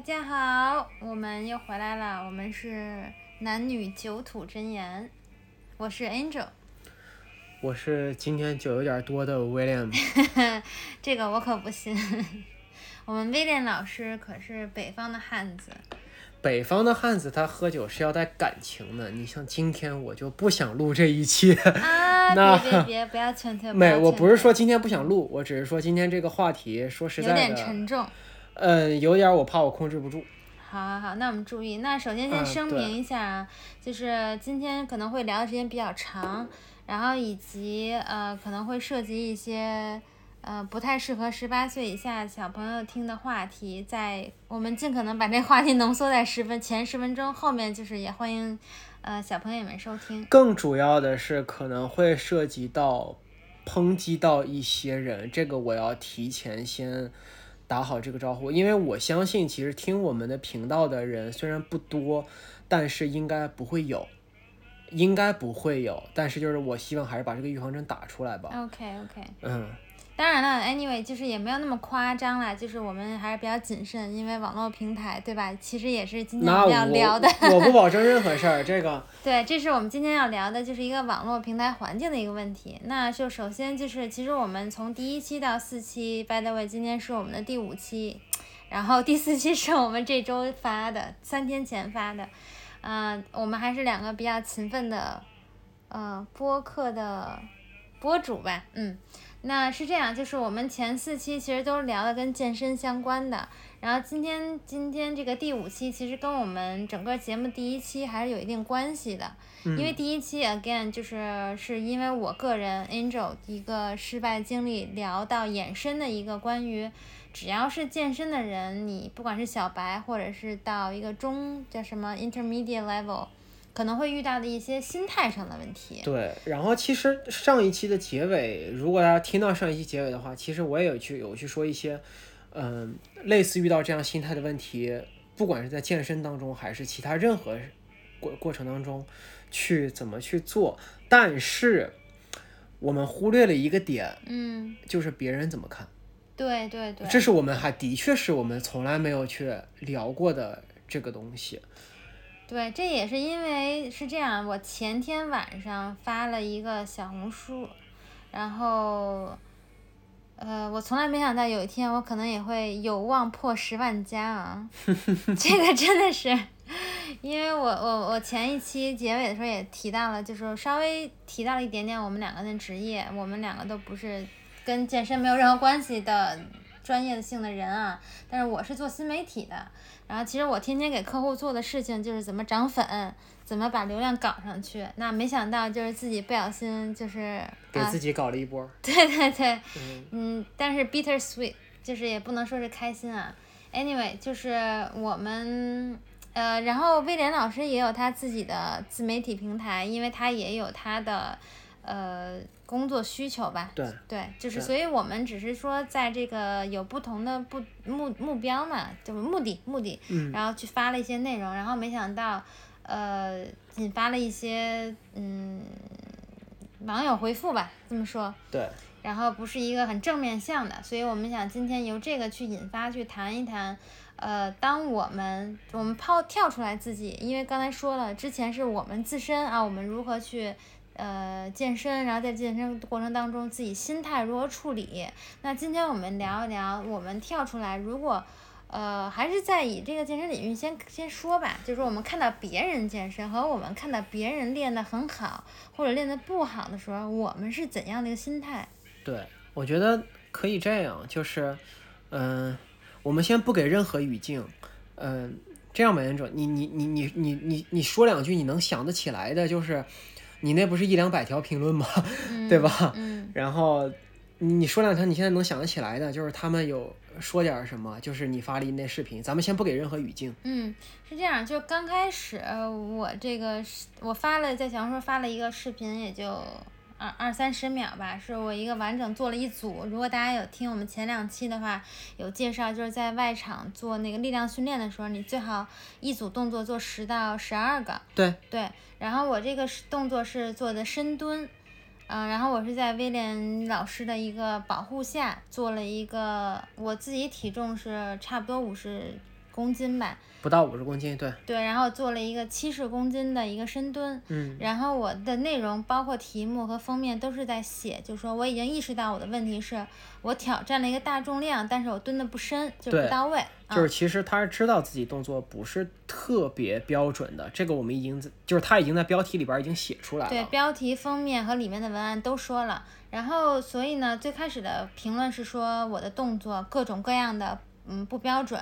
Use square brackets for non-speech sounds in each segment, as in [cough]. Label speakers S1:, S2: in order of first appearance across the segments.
S1: 大家好，我们又回来了，我们是男女酒土真言，我是 Angel，
S2: 我是今天酒有点多的 William，[laughs]
S1: 这个我可不信，[laughs] 我们威廉老师可是北方的汉子，
S2: 北方的汉子他喝酒是要带感情的，你像今天我就不想录这一期，
S1: 啊，[laughs]
S2: 那
S1: 别别别，不要劝退，
S2: 没，我不是说今天不想录，我只是说今天这个话题，说实在的，有
S1: 点沉重。
S2: 嗯，有点我怕我控制不住，
S1: 好好好，那我们注意。那首先先声明一下啊，就是今天可能会聊的时间比较长，然后以及呃可能会涉及一些呃不太适合十八岁以下小朋友听的话题，在我们尽可能把这话题浓缩在十分 [laughs] 前十分钟，后面就是也欢迎呃小朋友们收听。
S2: 更主要的是可能会涉及到抨击到一些人，这个我要提前先打好这个招呼，因为我相信其实听我们的频道的人虽然不多，但是应该不会有，应该不会有，但是就是我希望还是把这个预防针打出来吧。
S1: OK OK，
S2: 嗯，
S1: 当然了，anyway 就是也没有那么夸张啦，就是我们还是比较谨慎，因为网络平台对吧？其实也是今天我们要聊的。
S2: 我我不保证任何事儿，[laughs] 这个
S1: 对，这是我们今天要聊的，就是一个网络平台环境的一个问题。那就首先就是，其实我们从第一期到四期，by the way，今天是我们的第五期，然后第四期是我们这周发的，三天前发的。嗯、我们还是两个比较勤奋的，呃，播客的播主吧，嗯。那是这样，就是我们前四期其实都是聊的跟健身相关的，然后今天今天这个第五期其实跟我们整个节目第一期还是有一定关系的，因为第一期 again 就是是因为我个人 Angel 一个失败经历聊到衍生的一个关于，只要是健身的人，你不管是小白或者是到一个中叫什么 intermediate level，可能会遇到的一些心态上的问题。
S2: 对。然后其实上一期的结尾，如果大家听到上一期结尾的话，其实我也有去有去说一些，嗯、类似遇到这样心态的问题，不管是在健身当中还是其他任何过过程当中，去怎么去做，但是我们忽略了一个点，
S1: 嗯，
S2: 就是别人怎么看。
S1: 对对对，
S2: 这是我们还的确是我们从来没有去聊过的这个东西。
S1: 对，这也是因为是这样，我前天晚上发了一个小红书，然后，呃，我从来没想到有一天我可能也会有望破十万加啊，[laughs] 这个真的是，因为我我我前一期结尾的时候也提到了，就是稍微提到了一点点我们两个的职业，我们两个都不是跟健身没有任何关系的专业性的人啊，但是我是做新媒体的。然后其实我天天给客户做的事情就是怎么涨粉，怎么把流量搞上去。那没想到就是自己不小心就是啊，
S2: 给自己搞了一波，[laughs]
S1: 对对对，
S2: 嗯
S1: 嗯，但是 bitter sweet 就是也不能说是开心啊。Anyway，就是我们呃，然后威廉老师也有他自己的自媒体平台，因为他也有他的呃工作需求吧。
S2: 对
S1: 对，就是所以我们只是说在这个有不同的不目目标嘛，就是目的目的，
S2: 嗯
S1: 然后去发了一些内容，然后没想到呃引发了一些嗯网友回复吧，这么说。
S2: 对，
S1: 然后不是一个很正面向的，所以我们想今天由这个去引发，去谈一谈，呃，当我们我们抛跳出来自己，因为刚才说了，之前是我们自身啊，我们如何去呃健身，然后在健身过程当中自己心态如何处理。那今天我们聊一聊，我们跳出来，如果呃还是在以这个健身领域先先说吧，就是我们看到别人健身和我们看到别人练得很好或者练得不好的时候，我们是怎样的一个心态？
S2: 对，我觉得可以这样，就是，嗯、我们先不给任何语境，嗯、这样吧，严总，你你你你你你你说两句你能想得起来的，就是你那不是一两百条评论吗？对吧？
S1: 嗯
S2: 然后你你说两条你现在能想得起来的，就是他们有说点儿什么，就是你发了一那视频，咱们先不给任何语境，
S1: 嗯，是这样，就刚开始呃我这个是我发了在小红书发了一个视频，也就二二三十秒吧，是我一个完整做了一组。如果大家有听我们前两期的话，有介绍就是在外场做那个力量训练的时候，你最好一组动作做十到十二个。
S2: 对
S1: 对，然后我这个是动作是做的深蹲，嗯、然后我是在威廉老师的一个保护下做了一个，我自己体重是差不多五十公斤吧，
S2: 不到五十公斤，对，
S1: 对，然后做了一个七十公斤的一个深蹲，
S2: 嗯。
S1: 然后我的内容包括题目和封面都是在写，就是说我已经意识到我的问题是我挑战了一个大重量，但是我蹲的不深，就
S2: 对
S1: 不到位，
S2: 就是
S1: 啊、
S2: 其实他是知道自己动作不是特别标准的，这个我们已经在就是他已经在标题里边已经写出来了。
S1: 对，标题、封面和里面的文案都说了。然后，所以呢，最开始的评论是说我的动作各种各样的，嗯，不标准。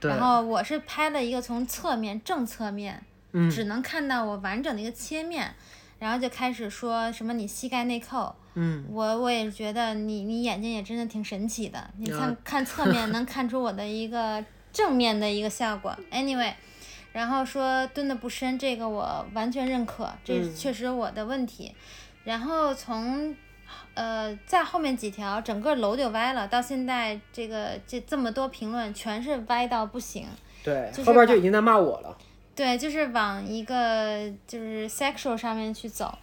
S1: 然后我是拍了一个从侧面正侧面，
S2: 嗯
S1: 只能看到我完整的一个切面，然后就开始说什么你膝盖内扣。
S2: 嗯，
S1: 我我也觉得你你眼睛也真的挺神奇的，你看、
S2: 啊
S1: 看侧面能看出我的一个 [laughs] 正面的一个效果。Anyway，然后说蹲的不深，这个我完全认可，这
S2: 嗯
S1: 确实我的问题。然后从呃在后面几条，整个楼就歪了，到现在这个这这么多评论全是歪到不行。
S2: 对，
S1: 就是
S2: 后边就已经在骂我了。
S1: 对，就是往一个就是 sexual 上面去走，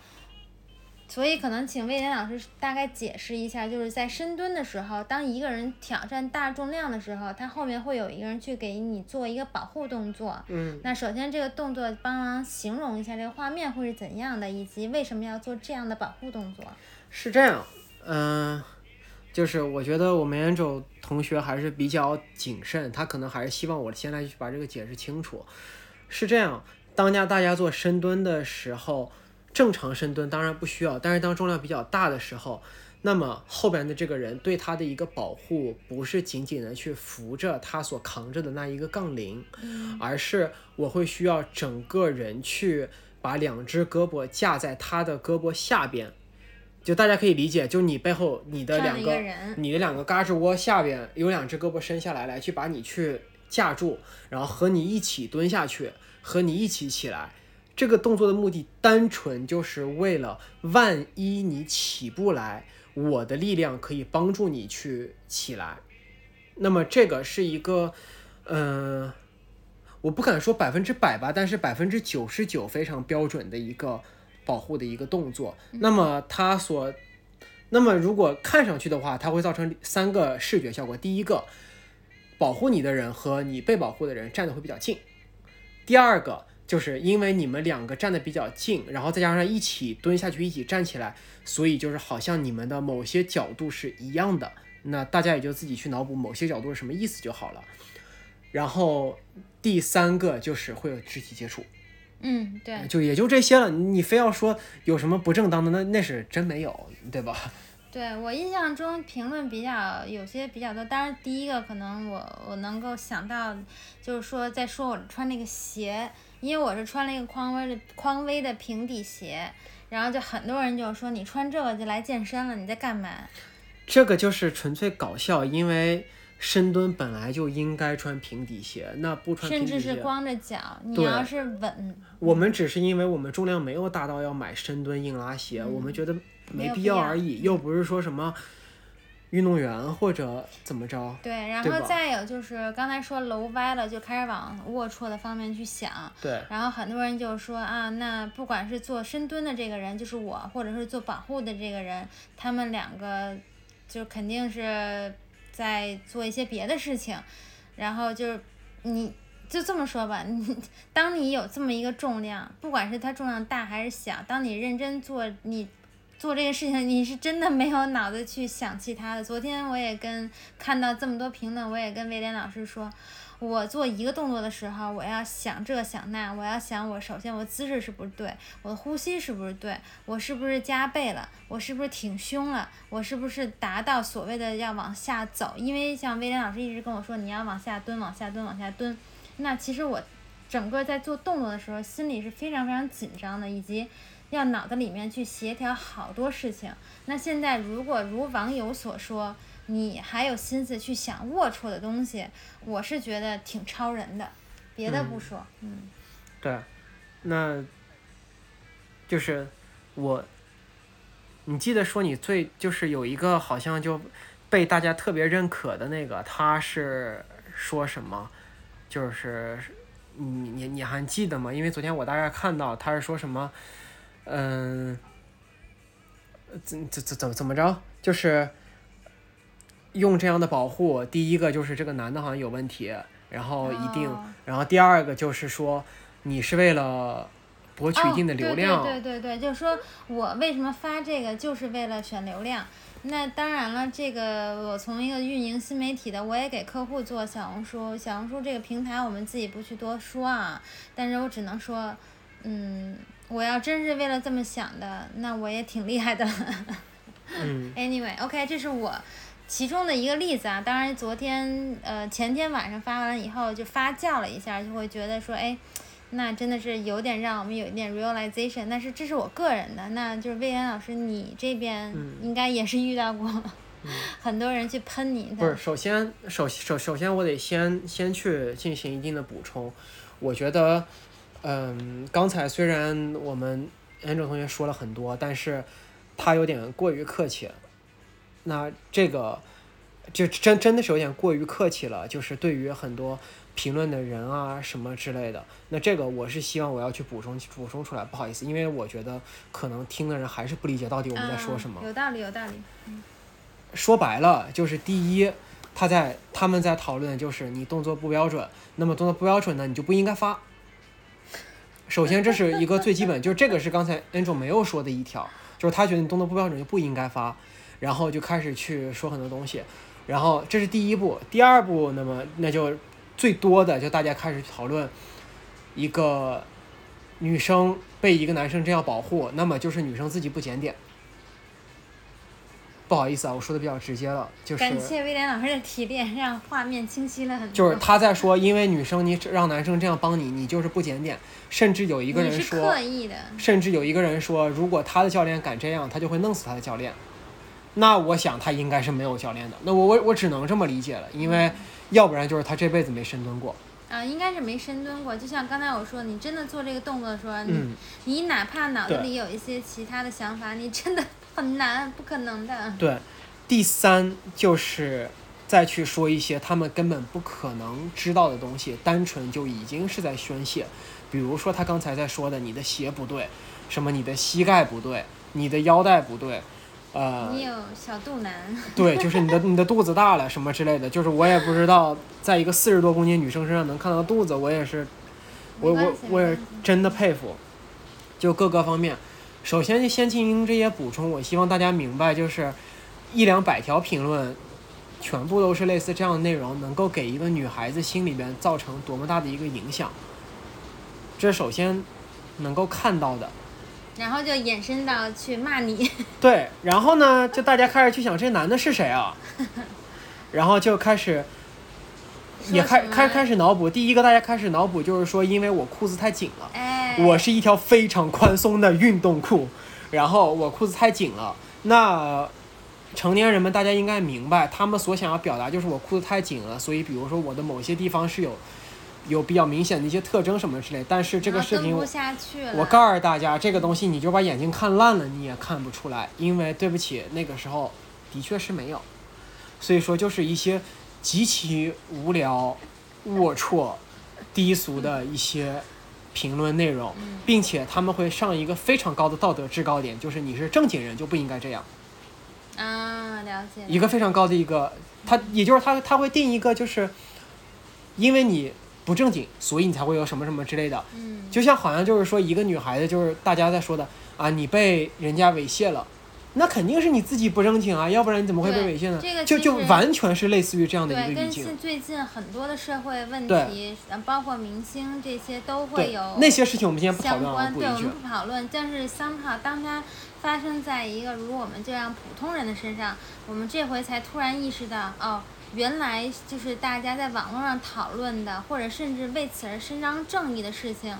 S1: 所以可能请魏岩老师大概解释一下，就是在深蹲的时候，当一个人挑战大重量的时候，他后面会有一个人去给你做一个保护动作。
S2: 嗯，
S1: 那首先这个动作帮忙形容一下这个画面会是怎样的，以及为什么要做这样的保护动作。
S2: 是这样，嗯、就是我觉得我们 Angel 同学还是比较谨慎，他可能还是希望我现在去把这个解释清楚。是这样，当家大家做深蹲的时候，正常深蹲当然不需要，但是当重量比较大的时候，那么后边的这个人对他的一个保护，不是仅仅的去扶着他所扛着的那一个杠铃，而是我会需要整个人去把两只胳膊架在他的胳膊下边。就大家可以理解，就你背后你的两个你的两个胳肢窝下边有两只胳膊伸下来，来去把你去架住，然后和你一起蹲下去，和你一起起来。这个动作的目的单纯就是为了，万一你起不来，我的力量可以帮助你去起来。那么这个是一个，嗯、我不敢说百分之百吧，但是百分之九十九非常标准的一个保护的一个动作。那么它所那么如果看上去的话，它会造成三个视觉效果。第一个，保护你的人和你被保护的人站的会比较近；第二个，就是因为你们两个站的比较近，然后再加上一起蹲下去，一起站起来，所以就是好像你们的某些角度是一样的。那大家也就自己去脑补某些角度是什么意思就好了。然后第三个就是会有肢体接触。
S1: 嗯，对，
S2: 就也就这些了。你非要说有什么不正当的，那那是真没有，对吧？[laughs]
S1: 对我印象中评论比较有些比较多，当然第一个可能我我能够想到，就是说在说我穿那个鞋，因为我是穿了一个匡威的匡威的平底鞋，然后就很多人就说你穿这个就来健身了，你在干嘛？
S2: 这个就是纯粹搞笑，因为深蹲本来就应该穿平底鞋，那不穿平
S1: 甚
S2: 底鞋，
S1: 至是光着脚，你要是稳，
S2: 我们只是因为我们重量没有大到要买深蹲硬拉鞋，我们觉得
S1: 嗯没
S2: 没必
S1: 要
S2: 要而已，又不是说什么运动员或者怎么着。
S1: 对，然后再有就是刚才说楼歪了，就开始往龌龊的方面去想，
S2: 对，
S1: 然后很多人就说啊，那不管是做深蹲的这个人，就是我，或者是做保护的这个人，他们两个就肯定是在做一些别的事情，然后就是你就这么说吧，你 [laughs] 当你有这么一个重量，不管是它重量大还是小，当你认真做你。做这个事情，你是真的没有脑子去想其他的。昨天我也跟看到这么多评论，我也跟威廉老师说，我做一个动作的时候，我要想这想那，我要想我首先我姿势是不是对，我的呼吸是不是对，我是不是加倍了，我是不是挺胸了，我是不是达到所谓的要往下走？因为像威廉老师一直跟我说你要往下蹲，往下蹲，往下蹲。那其实我整个在做动作的时候，心里是非常非常紧张的，以及要脑子里面去协调好多事情。那现在如果如网友所说，你还有心思去想龌龊的东西，我是觉得挺超人的。别的不说，嗯
S2: 对，那就是我，你记得说你最就是有一个好像就被大家特别认可的那个，他是说什么？就是你你你还记得吗？因为昨天我大概看到他是说什么，嗯，怎怎怎怎怎么着？就是用这样的保护，第一个就是这个男的好像有问题，然后一定，
S1: 哦
S2: 然后第二个就是说你是为了博取一定的流量，
S1: 哦、对对对就是说我为什么发这个，就是为了选流量。那当然了，这个我从一个运营新媒体的，我也给客户做小红书。小红书这个平台我们自己不去多说啊，但是我只能说，嗯，我要真是为了这么想的，那我也挺厉害的了。
S2: 嗯 [laughs]
S1: Anyway，OK，、这是我其中的一个例子啊。当然，昨天呃前天晚上发完了以后，就发酵了一下，就会觉得说，哎，那真的是有点让我们有一点 realization。但是这是我个人的，那就是魏岩老师，你这边
S2: 嗯
S1: 应该也是遇到过、[laughs] 很多人去喷你的。
S2: 不是，首先首首首先我得先先去进行一定的补充，我觉得，嗯，刚才虽然我们 Angel 同学说了很多，但是他有点过于客气了。那这个就真真的是有点过于客气了，就是对于很多评论的人啊什么之类的。那这个我是希望我要去补充补充出来，不好意思，因为我觉得可能听的人还是不理解到底我们在说什么。
S1: 嗯、有道理，有道理。
S2: 说白了就是第一，他在他们在讨论的就是你动作不标准，那么动作不标准呢，你就不应该发。首先这是一个最基本，就是这个是刚才 Angel 没有说的一条，就是他觉得你动作不标准就不应该发，然后就开始去说很多东西，然后这是第一步，第二步，那么那就最多的就大家开始讨论一个女生被一个男生这样保护，那么就是女生自己不检点。不好意思啊，我说的比较直接了，就是
S1: 感谢威廉老师的提炼，让画面清晰了很多。
S2: 就是他在说，因为女生你让男生这样帮你，你就是不检点，甚至有一个人
S1: 是
S2: 说
S1: 刻，意的，
S2: 甚至有一个人说，如果他的教练敢这样，他就会弄死他的教练。那我想他应该是没有教练的，那我我我只能这么理解了，因为要不然就是他这辈子没深蹲过。
S1: 啊，应该是没深蹲过。就像刚才我说，你真的做这个动作的时候，你、
S2: 嗯，
S1: 你哪怕脑子里有一些其他的想法，你真的很难，不可能的。
S2: 对。第三就是再去说一些他们根本不可能知道的东西，单纯就已经是在宣泄。比如说他刚才在说的，你的鞋不对，什么你的膝盖不对，你的腰带不对，呃，
S1: 你有小肚腩，[laughs]
S2: 对，就是你的你的肚子大了什么之类的，就是我也不知道，在一个四十多公斤女生身上能看到肚子，我也是，我我我也真的佩服，就各个方面。首先先进行这些补充，我希望大家明白，就是一两百条评论，全部都是类似这样的内容，能够给一个女孩子心里边造成多么大的一个影响，这是首先能够看到的。
S1: 然后就衍生到去骂你。[laughs]
S2: 对，然后呢，就大家开始去想这男的是谁啊，[laughs] 然后就开始也开开开始脑补。第一个大家开始脑补就是说，因为我裤子太紧了，
S1: 哎，
S2: 我是一条非常宽松的运动裤，然后我裤子太紧了。那成年人们大家应该明白，他们所想要表达就是我裤子太紧了，所以比如说我的某些地方是有有比较明显的一些特征什么之类。但是这个视频我。我告诉大家，这个东西你就把眼睛看烂了，你也看不出来，因为对不起，那个时候的确是没有。所以说，就是一些极其无聊、龌龊、低俗的一些评论内容，
S1: 嗯
S2: 并且他们会上一个非常高的道德制高点，就是你是正经人就不应该这样，
S1: 啊，了解。
S2: 一个非常高的一个，他也就是他他会定一个就是，因为你不正经，所以你才会有什么什么之类的。
S1: 嗯，
S2: 就像好像就是说一个女孩子，就是大家在说的啊，你被人家猥亵了，那肯定是你自己不正经啊，要不然你怎么会被猥亵呢？
S1: 这个
S2: 就就完全是类似于这样的
S1: 对，
S2: 一个语境
S1: 跟现。最近很多的社会问题，呃包括明星这些都会有，
S2: 那些事情我们今天不讨论啊，
S1: 相关，对，我们。不讨论。但是 somehow 当它发生在一个如我们这样普通人的身上，我们这回才突然意识到，哦，原来就是大家在网络上讨论的，或者甚至为此而伸张正义的事情，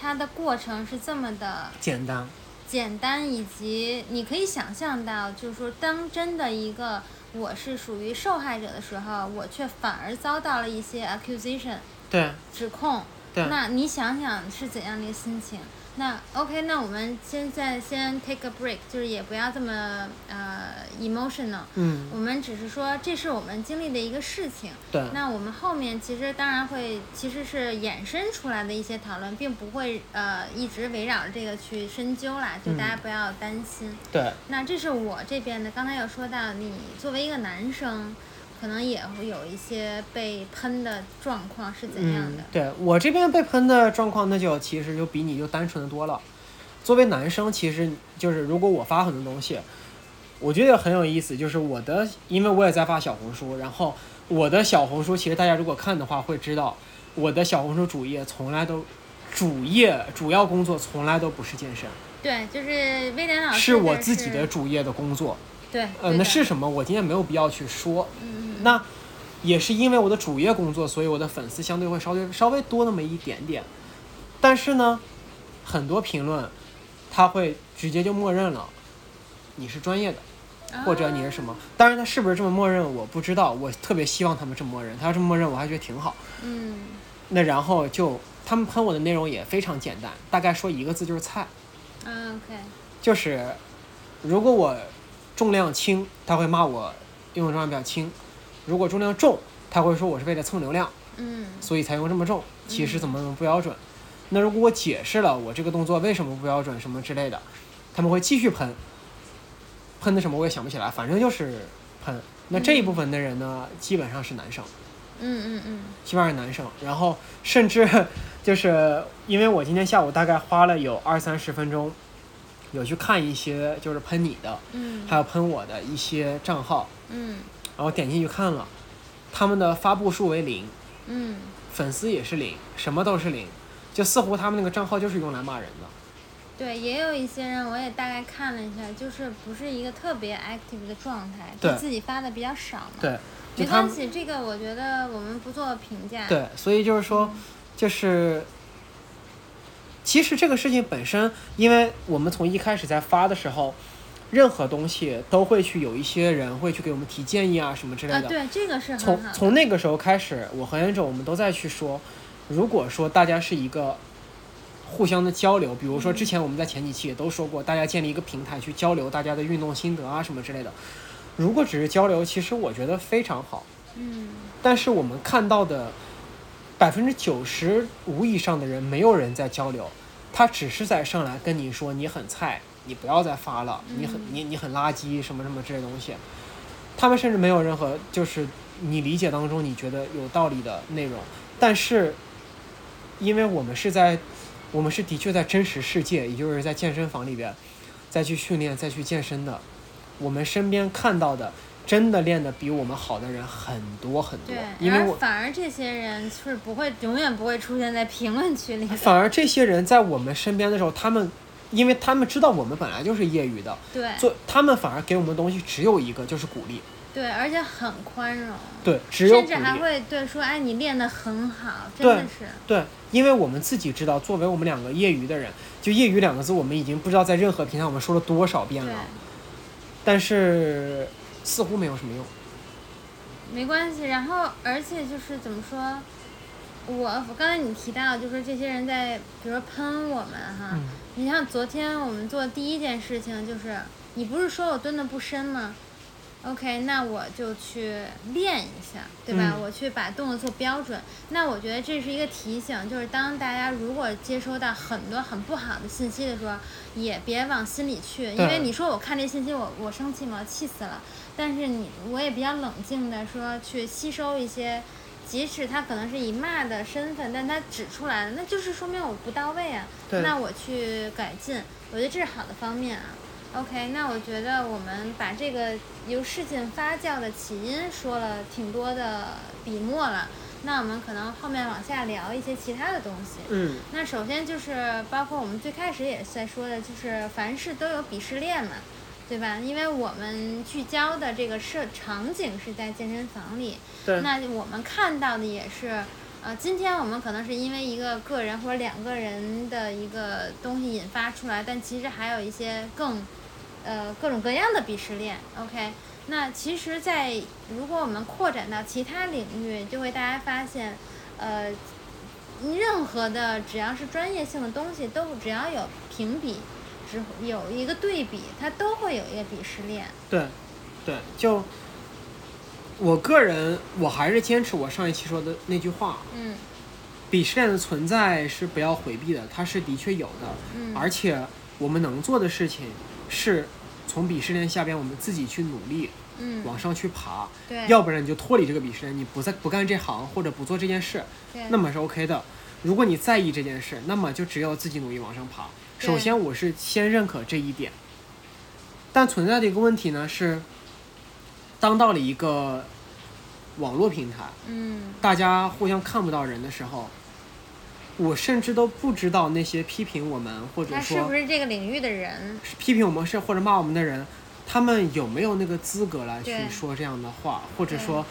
S1: 它的过程是这么的
S2: 简单，
S1: 简单，以及你可以想象到，就是说，当真的一个我是属于受害者的时候，我却反而遭到了一些 accusation
S2: 对
S1: 指控。
S2: 对
S1: 那你想想是怎样的一个心情？那 OK，那我们现在先 take a break，就是也不要这么呃 emotional。
S2: 嗯，
S1: 我们只是说这是我们经历的一个事情。
S2: 对，
S1: 那我们后面其实当然会，其实是衍生出来的一些讨论，并不会呃一直围绕着这个去深究啦，就大家
S2: 嗯
S1: 不要担心。
S2: 对，
S1: 那这是我这边的，刚才有说到你作为一个男生，可能也会有一些被喷的状况是怎样的？
S2: 嗯、对我这边被喷的状况，那就其实就比你就单纯的多了。作为男生，其实就是如果我发很多东西，我觉得很有意思，就是我的，因为我也在发小红书，然后我的小红书其实大家如果看的话会知道，我的小红书主页从来都主页主要工作从来都不是健身，
S1: 对，就是威廉老师
S2: 是我自己的主业的工作。
S1: 对，
S2: 呃，那是什么？我今天没有必要去说。
S1: 嗯嗯
S2: 那也是因为我的主业工作，所以我的粉丝相对会稍微稍微多那么一点点。但是呢，很多评论他会直接就默认了你是专业的，
S1: 嗯，
S2: 或者你是什么。当然，他是不是这么默认我不知道，我特别希望他们这么默认。他要这么默认，我还觉得挺好。
S1: 嗯
S2: 那然后就他们喷我的内容也非常简单，大概说一个字就是菜。
S1: 啊，OK，
S2: 就是如果我重量轻，他会骂我用的重量比较轻；如果重量重，他会说我是为了蹭流量，
S1: 嗯
S2: 所以才用这么重，其实怎么怎么不标准。那如果我解释了我这个动作为什么不标准什么之类的，他们会继续喷，喷的什么我也想不起来，反正就是喷。那这一部分的人呢，基本上是男生。
S1: 嗯嗯嗯
S2: 基本上是男生，然后甚至就是因为我今天下午大概花了有二三十分钟，有去看一些就是喷你的，
S1: 嗯
S2: 还有喷我的一些账号，
S1: 嗯
S2: 然后点进去看了，他们的发布数为零，
S1: 嗯，
S2: 粉丝也是零，什么都是零，就似乎他们那个账号就是用来骂人的。
S1: 对，也有一些人我也大概看了一下，就是不是一个特别 active 的状态，就
S2: 对
S1: 自己发的比较少嘛。
S2: 对，
S1: 没关系，这个我觉得我们不做评价。
S2: 对，所以就是说，就是其实这个事情本身，因为我们从一开始在发的时候，任何东西都会去有一些人会去给我们提建议啊什么之类
S1: 啊，
S2: 的。
S1: 对，这个是很
S2: 从。从那个时候开始，我和 Angel 我们都在去说，如果说大家是一个互相的交流，比如说之前我们在前几期也都说过，大家建立一个平台去交流大家的运动心得啊什么之类的。如果只是交流，其实我觉得非常好。
S1: 嗯
S2: 但是我们看到的百分之九十五以上的人，没有人在交流，他只是在上来跟你说你很菜，你不要再发了，你很
S1: 嗯。
S2: 你你很垃圾什么什么这些东西，他们甚至没有任何就是你理解当中你觉得有道理的内容，但是因为我们是在我们是的确在真实世界，也就是在健身房里边再去训练再去健身的，我们身边看到的。真的练得比我们好的人很多很多
S1: 对，，
S2: 因为我
S1: 反而这些人是不会永远不会出现在评论区里。[laughs]
S2: 反而这些人在我们身边的时候，他们因为他们知道我们本来就是业余的，
S1: 对
S2: 做他们反而给我们的东西只有一个，就是鼓励。
S1: 对，而且很宽容，
S2: 对，只有鼓
S1: 甚至还。会对说，哎，你练得很好，真的是。
S2: 对，因为我们自己知道，作为我们两个业余的人，就“业余”两个字，我们已经不知道在任何平台我们说了多少遍了，，但是似乎没有什么用。
S1: 没关系。然后，而且就是怎么说，我我刚才你提到，就是这些人在，比如说喷我们哈，
S2: 嗯
S1: 你像昨天我们做第一件事情就是，你不是说我蹲的不深吗？OK，那我就去练一下，对吧？
S2: 嗯
S1: 我去把动作做标准。那我觉得这是一个提醒，就是当大家如果接收到很多很不好的信息的时候，也别往心里去，因为你说我看这信息我我生气吗？气死了。但是你我也比较冷静的说去吸收一些，即使他可能是以骂的身份，但他指出来了，那就是说明我不到位啊。
S2: 对
S1: 那我去改进，我觉得这是好的方面啊。OK，那我觉得我们把这个由事情发酵的起因说了挺多的笔墨了，那我们可能后面往下聊一些其他的东西。
S2: 嗯，
S1: 那首先就是包括我们最开始也在说的，就是凡事都有鄙视链嘛，对吧？因为我们聚焦的这个设场景是在健身房里，
S2: 对，
S1: 那我们看到的也是，呃，今天我们可能是因为一个个人或者两个人的一个东西引发出来，但其实还有一些更，呃，各种各样的鄙视链。OK，那其实，在如果我们扩展到其他领域，就会大家发现，呃，任何的只要是专业性的东西，都只要有评比，只有一个对比，它都会有一个鄙视链。
S2: 对，对，就我个人，我还是坚持我上一期说的那句话，
S1: 嗯
S2: 鄙视链的存在是不要回避的，它是的确有的，
S1: 嗯，
S2: 而且我们能做的事情是从鄙视链下边我们自己去努力，
S1: 嗯，
S2: 往上去爬，
S1: 对，
S2: 要不然你就脱离这个鄙视链，你不再不干这行或者不做这件事，
S1: 对
S2: 那么是 OK 的。如果你在意这件事，那么就只有自己努力往上爬。
S1: 对
S2: 首先，我是先认可这一点，但存在的一个问题呢是，当到了一个网络平台，
S1: 嗯
S2: 大家互相看不到人的时候，我甚至都不知道那些批评我们或者
S1: 说是不是这个领域的人？
S2: 批评我们是或者骂我们的人，他们有没有那个资格来去说这样的话，或者说，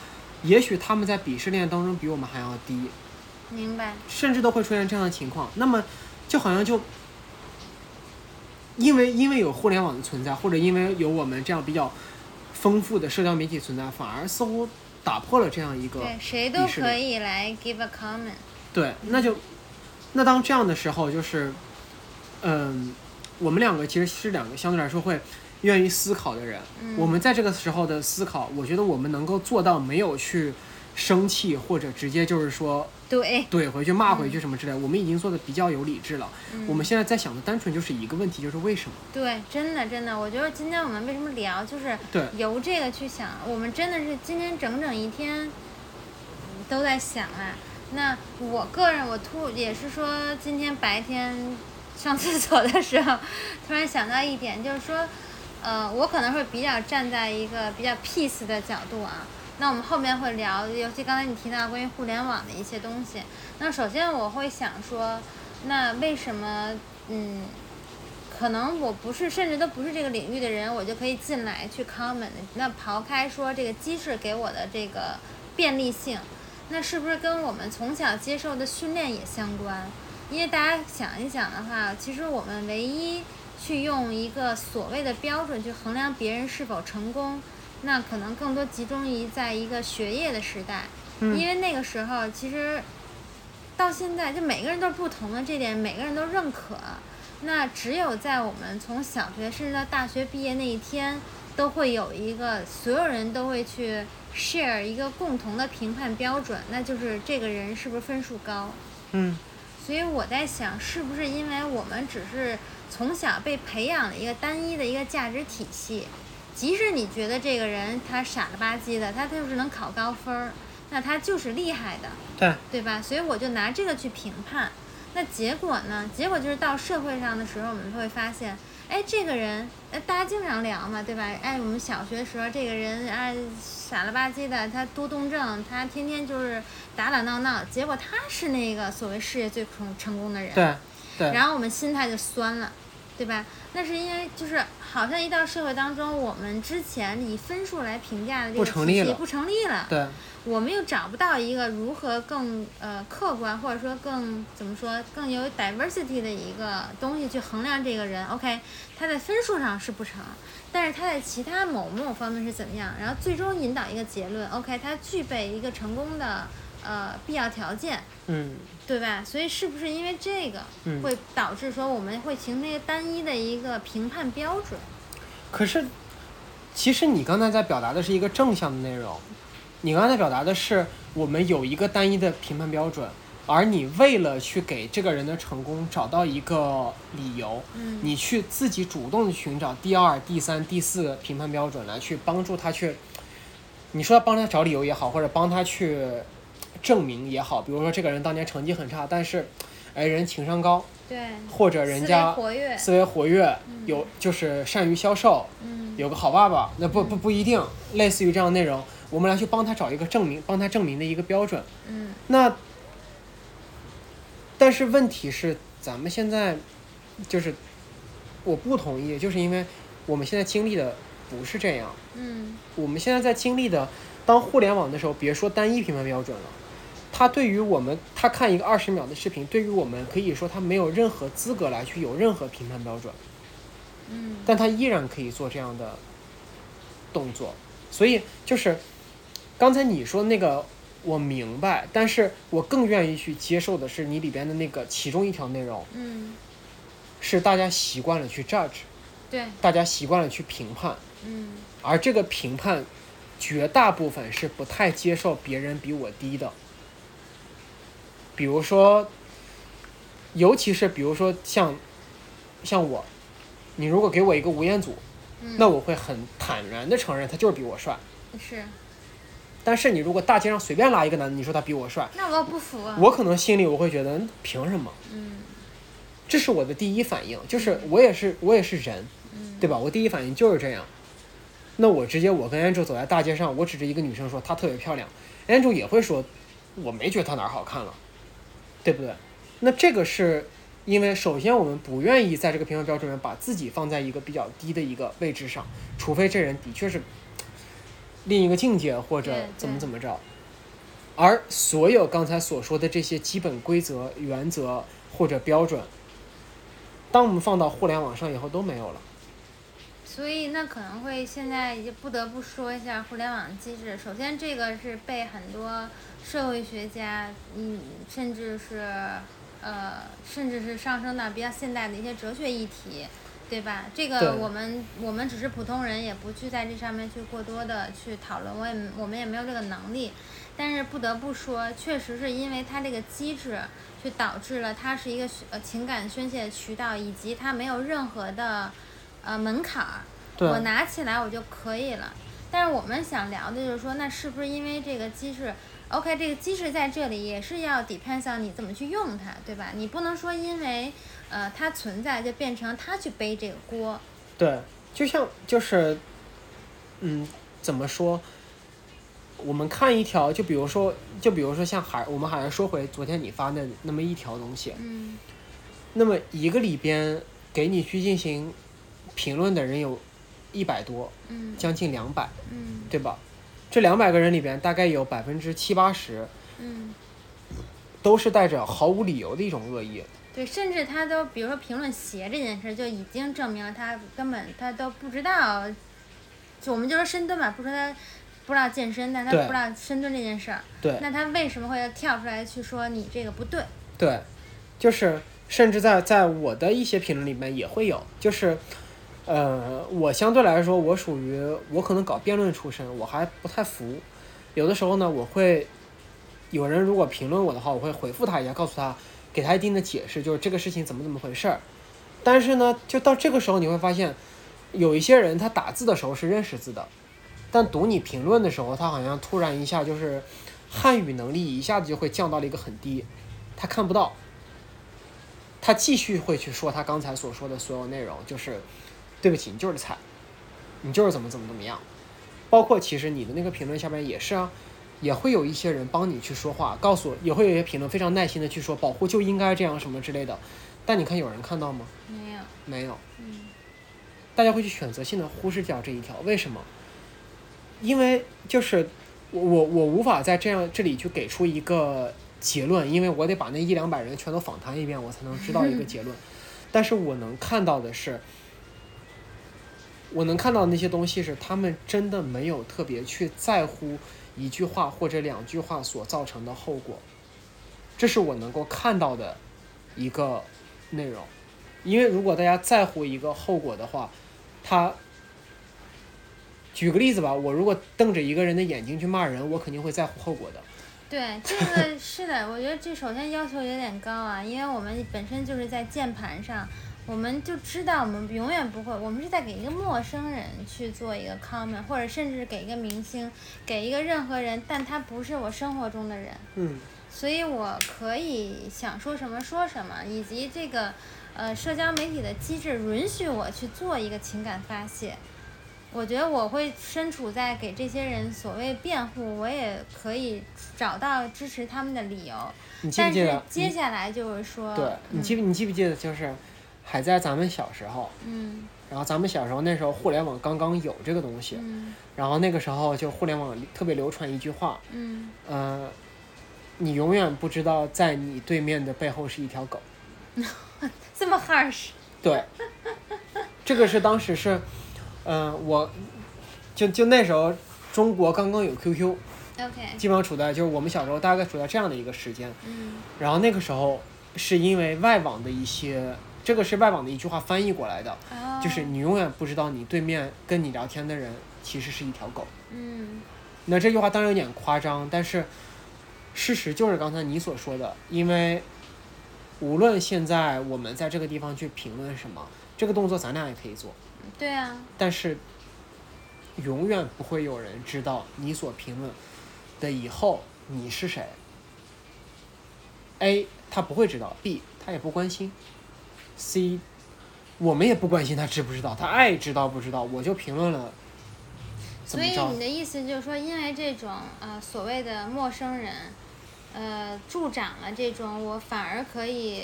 S2: 也许他们在鄙视链当中比我们还要低，
S1: 明白？
S2: 甚至都会出现这样的情况。那么，就好像就因为因为有互联网的存在，或者因为有我们这样比较丰富的社交媒体存在，反而似乎打破了这样一个
S1: 对，谁都可以来 give a comment。
S2: 对，那就那当这样的时候，就是嗯，我们两个其实是两个相对来说会愿意思考的人。
S1: 嗯
S2: 我们在这个时候的思考，我觉得我们能够做到没有去生气，或者直接就是说
S1: 对，
S2: 怼回去、骂回去什么之类的，我们已经做的比较有理智了。
S1: 嗯
S2: 我们现在在想的单纯就是一个问题，就是为什么？
S1: 对，真的真的，我觉得今天我们为什么聊，就是
S2: 对
S1: 由这个去想，我们真的是今天整整一天都在想啊。那我个人，我突也是说，今天白天上厕所的时候，突然想到一点，就是说，呃，我可能会比较站在一个比较 peace 的角度啊。那我们后面会聊，尤其刚才你提到关于互联网的一些东西。那首先我会想说，那为什么，嗯，可能我不是，甚至都不是这个领域的人，我就可以进来去 comment。那刨开说这个机制给我的这个便利性，那是不是跟我们从小接受的训练也相关？因为大家想一想的话，其实我们唯一去用一个所谓的标准去衡量别人是否成功，那可能更多集中于在一个学业的时代，
S2: 嗯
S1: 因为那个时候其实到现在就每个人都是不同的，这点每个人都认可。那只有在我们从小学甚至到大学毕业那一天，都会有一个所有人都会去 share 一个共同的评判标准，那就是这个人是不是分数高。
S2: 嗯
S1: 所以我在想，是不是因为我们只是从小被培养了一个单一的一个价值体系，即使你觉得这个人他傻了吧唧的，他就是能考高分儿，那他就是厉害的，
S2: 对，
S1: 对吧？所以我就拿这个去评判。那结果呢？结果就是到社会上的时候，我们会发现，哎，这个人，哎，大家经常聊嘛，对吧？哎，我们小学的时候，这个人啊，傻了吧唧的，他多动症，他天天就是打打闹闹，结果他是那个所谓事业最成成功的人。
S2: 对对，
S1: 然后我们心态就酸了，对吧？那是因为就是好像一到社会当中，我们之前以分数来评价的这
S2: 不
S1: 个
S2: 成立了
S1: 体系不成立了，
S2: 对
S1: 我们又找不到一个如何更呃客观或者说更怎么说更有 diversity 的一个东西去衡量这个人。OK，他在分数上是不成，但是他在其他某某方面是怎么样？然后最终引导一个结论，OK，他具备一个成功的呃必要条件。
S2: 嗯
S1: 对吧？所以是不是因为这个
S2: 嗯。
S1: 会导致说我们会形成一个单一的一个评判标准？
S2: 可是，其实你刚才在表达的是一个正向的内容，你刚才表达的是我们有一个单一的评判标准，而你为了去给这个人的成功找到一个理由，
S1: 嗯
S2: 你去自己主动的寻找第二、第三、第四个评判标准来去帮助他去，你说帮他找理由也好，或者帮他去证明也好，比如说这个人当年成绩很差，但是，哎，人情商高，
S1: 对，
S2: 或者人
S1: 思维
S2: 家
S1: 活跃，
S2: 思维活跃，有就是善于销售，
S1: 嗯，
S2: 有个好爸爸，那不不不一定，类似于这样的内容，我们来去帮他找一个证明，帮他证明的一个标准。
S1: 嗯。
S2: 那，但是问题是，咱们现在就是我不同意，就是因为我们现在经历的不是这样，
S1: 嗯。
S2: 我们现在在经历的，当互联网的时候，别说单一评判标准了。他对于我们，他看一个二十秒的视频，对于我们可以说他没有任何资格来去有任何评判标准。
S1: 嗯。
S2: 但他依然可以做这样的动作，所以就是刚才你说那个我明白，但是我更愿意去接受的是你里边的那个其中一条内容，
S1: 嗯，
S2: 是大家习惯了去 judge，
S1: 对，
S2: 大家习惯了去评判，
S1: 嗯。
S2: 而这个评判绝大部分是不太接受别人比我低的，比如说，尤其是比如说像像我，你如果给我一个吴彦祖，那我会很坦然的承认他就是比我帅。
S1: 是，
S2: 但是你如果大街上随便拉一个男的，你说他比我帅，
S1: 那我不服啊。
S2: 我可能心里我会觉得嗯凭什么？
S1: 嗯
S2: 这是我的第一反应，就是我也是我也是人，
S1: 嗯
S2: 对吧？我第一反应就是这样。那我直接我跟 Andrew 走在大街上，我指着一个女生说她特别漂亮，Andrew 也会说，我没觉得她哪儿好看了，对不对？那这个是因为首先我们不愿意在这个评分标准里面把自己放在一个比较低的一个位置上，除非这人的确是另一个境界或者怎么怎么着。而所有刚才所说的这些基本规则、原则或者标准，当我们放到互联网上以后都没有了。
S1: 所以那可能会现在就不得不说一下互联网机制。首先，这个是被很多社会学家，嗯，甚至是呃，甚至是上升到比较现代的一些哲学议题，对吧？这个我们我们只是普通人，也不去在这上面去过多的去讨论，我也我们也没有这个能力。但是不得不说，确实是因为它这个机制，去导致了它是一个呃情感宣泄的渠道，以及它没有任何的呃门槛儿。我拿起来我就可以了。但是我们想聊的就是说，那是不是因为这个机制？OK，这个机制在这里也是要 depends on 你怎么去用它，对吧？你不能说因为呃它存在就变成它去背这个锅。
S2: 对，就像就是，嗯，怎么说？我们看一条，就比如说，就比如说像海，我们还是说回昨天你发的那么一条东西，
S1: 嗯
S2: 那么一个里边给你去进行评论的人有一百多，
S1: 嗯
S2: 将近两百，
S1: 嗯
S2: 对吧？这两百个人里边，大概有百分之七八十
S1: 嗯，
S2: 都是带着毫无理由的一种恶意。
S1: 对，甚至他都比如说评论鞋这件事，就已经证明了他根本他都不知道，就我们就说深蹲吧，不说他不知道健身，但他不知道深蹲这件事儿，
S2: 对
S1: 那他为什么会跳出来去说你这个不对？
S2: 对，就是甚至在在我的一些评论里面也会有，就是，呃，我相对来说，我属于我可能搞辩论出身，我还不太服。有的时候呢，我会有人如果评论我的话，我会回复他一下，告诉他，给他一定的解释，就是这个事情怎么怎么回事儿。但是呢，就到这个时候，你会发现，有一些人他打字的时候是认识字的，但读你评论的时候，他好像突然一下就是汉语能力一下子就会降到了一个很低，他看不到。他继续会去说他刚才所说的所有内容，就是对不起，你就是菜，你就是怎么怎么怎么样。包括其实你的那个评论下面也是啊，也会有一些人帮你去说话，告诉，也会有一些评论非常耐心的去说保护就应该这样什么之类的。但你看有人看到吗？
S1: 没有，
S2: 没有。
S1: 嗯
S2: 大家会去选择性的忽视掉这一条，为什么？因为就是我我我无法在这样这里去给出一个结论，因为我得把那一两百人全都访谈一遍，我才能知道一个结论。[laughs] 但是我能看到的是，我能看到那些东西是他们真的没有特别去在乎一句话或者两句话所造成的后果，这是我能够看到的一个内容。因为如果大家在乎一个后果的话，他举个例子吧，我如果瞪着一个人的眼睛去骂人，我肯定会在乎后果的。
S1: 对，这个是的，我觉得这首先要求有点高啊，因为我们本身就是在键盘上，我们就知道我们永远不会，我们是在给一个陌生人去做一个 comment，或者甚至给一个明星，给一个任何人，但他不是我生活中的人，
S2: 嗯，
S1: 所以我可以想说什么说什么，以及这个呃社交媒体的机制允许我去做一个情感发泄。我觉得我会身处在给这些人所谓辩护，我也可以找到支持他们的理由。
S2: 你记不
S1: 但是
S2: 记得？
S1: 接下来就是说，
S2: 对你记不你记不记得，就是还在咱们小时候，
S1: 嗯。
S2: 然后咱们小时候那时候互联网刚刚有这个东西，
S1: 嗯。
S2: 然后那个时候就互联网特别流传一句话，
S1: 嗯。
S2: 呃，你永远不知道在你对面的背后是一条狗。[laughs]
S1: 这么 harsh，
S2: 对，这个是当时是，嗯、我就就那时候中国刚刚有
S1: QQ，OK，
S2: 基本上处在就是我们小时候大概处在这样的一个时间，
S1: 嗯。
S2: 然后那个时候是因为外网的一些，这个是外网的一句话翻译过来的，
S1: 哦，
S2: 就是你永远不知道你对面跟你聊天的人其实是一条狗。
S1: 嗯。
S2: 那这句话当然有点夸张，但是事实就是刚才你所说的，因为无论现在我们在这个地方去评论什么，这个动作咱俩也可以做，
S1: 对啊，
S2: 但是永远不会有人知道你所评论的以后你是谁。A 他不会知道，B 他也不关心，C 我们也不关心他知不知道，他爱知道不知道，我就评论了。
S1: 所以你？的意思就是说，因为这种呃所谓的陌生人，呃助长了这种我反而可以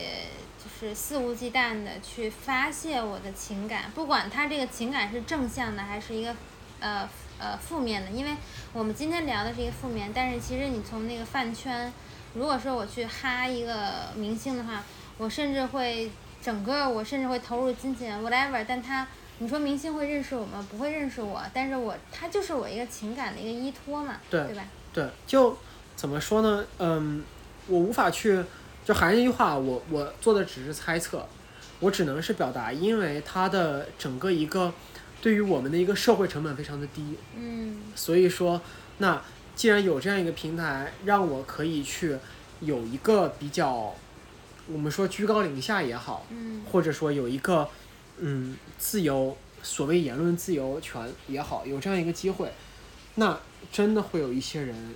S1: 就是肆无忌惮的去发泄我的情感，不管他这个情感是正向的还是一个呃呃负面的，因为我们今天聊的是一个负面，但是其实你从那个饭圈，如果说我去哈一个明星的话，我甚至会整个我甚至会投入金钱 whatever，但他你说明星会认识我吗？不会认识我，但是我他就是我一个情感的一个依托嘛，
S2: 对
S1: 对吧？
S2: 对，就怎么说呢？嗯，我无法去，就还是那句话，我我做的只是猜测，我只能是表达，因为他的整个一个对于我们的一个社会成本非常的低，
S1: 嗯
S2: 所以说，那既然有这样一个平台，让我可以去有一个比较，我们说居高临下也好，
S1: 嗯
S2: 或者说有一个嗯自由，所谓言论自由权也好，有这样一个机会，那真的会有一些人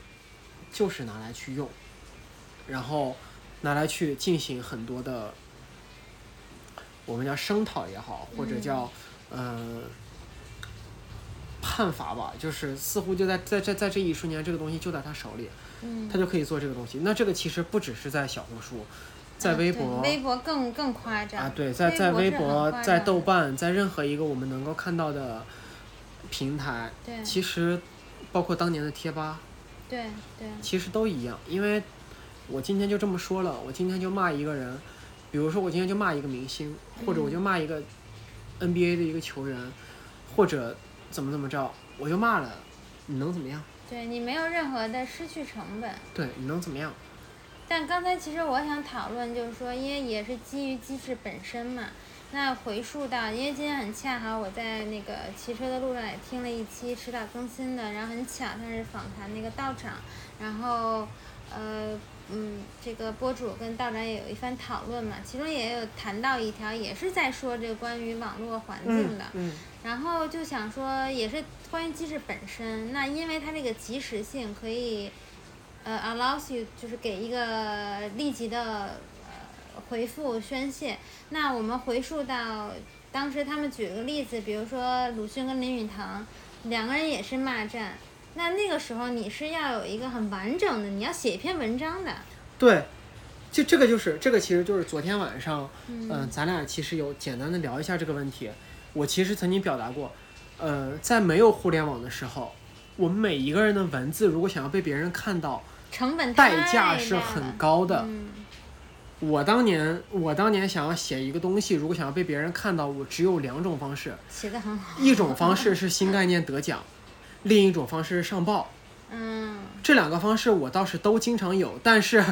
S2: 就是拿来去用，然后拿来去进行很多的我们叫声讨也好，或者
S1: 嗯
S2: 叫嗯、呃判罚吧，就是似乎就在在在在这一瞬间，这个东西就在他手里，
S1: 嗯，
S2: 他就可以做这个东西。那这个其实不只是在小红书，在微博。
S1: 微博更更夸张
S2: 啊，对，在在微
S1: 微博
S2: 在豆瓣，在任何一个我们能够看到的平台，
S1: 对
S2: 其实包括当年的贴吧，
S1: 对对，
S2: 其实都一样。因为我今天就这么说了，我今天就骂一个人，比如说我今天就骂一个明星，或者我就骂一个 NBA 的一个球员，或者怎么怎么着，我就骂了，你能怎么样？
S1: 对你没有任何的失去成本。
S2: 对，你能怎么样？
S1: 但刚才其实我想讨论，就是说，因为也是基于机制本身嘛。那回溯到，因为今天很恰好，我在那个骑车的路上也听了一期迟早更新的，然后很巧，他是访谈那个道长，然后呃嗯，这个播主跟道长也有一番讨论嘛，其中也有谈到一条，也是在说这个关于网络环境的。
S2: 嗯
S1: 然后就想说，也是关于机制本身。那因为它这个及时性可以，呃，allows you 就是给一个立即的呃回复宣泄。那我们回溯到当时他们举了个例子，比如说鲁迅跟林语堂两个人也是骂战。那那个时候你是要有一个很完整的，你要写一篇文章的。
S2: 对，就这个就是这个，其实就是昨天晚上，
S1: 嗯
S2: 嗯、咱俩其实有简单的聊一下这个问题。我其实曾经表达过，呃，在没有互联网的时候，我们每一个人的文字如果想要被别人看到，
S1: 成本
S2: 代价是很高的。
S1: 嗯
S2: 我当年，我当年想要写一个东西，如果想要被别人看到，我只有两种方式，
S1: 写的很好。
S2: 一种方式是新概念得奖，另一种方式是上报。[laughs]
S1: 嗯，
S2: 这两个方式我倒是都经常有，但是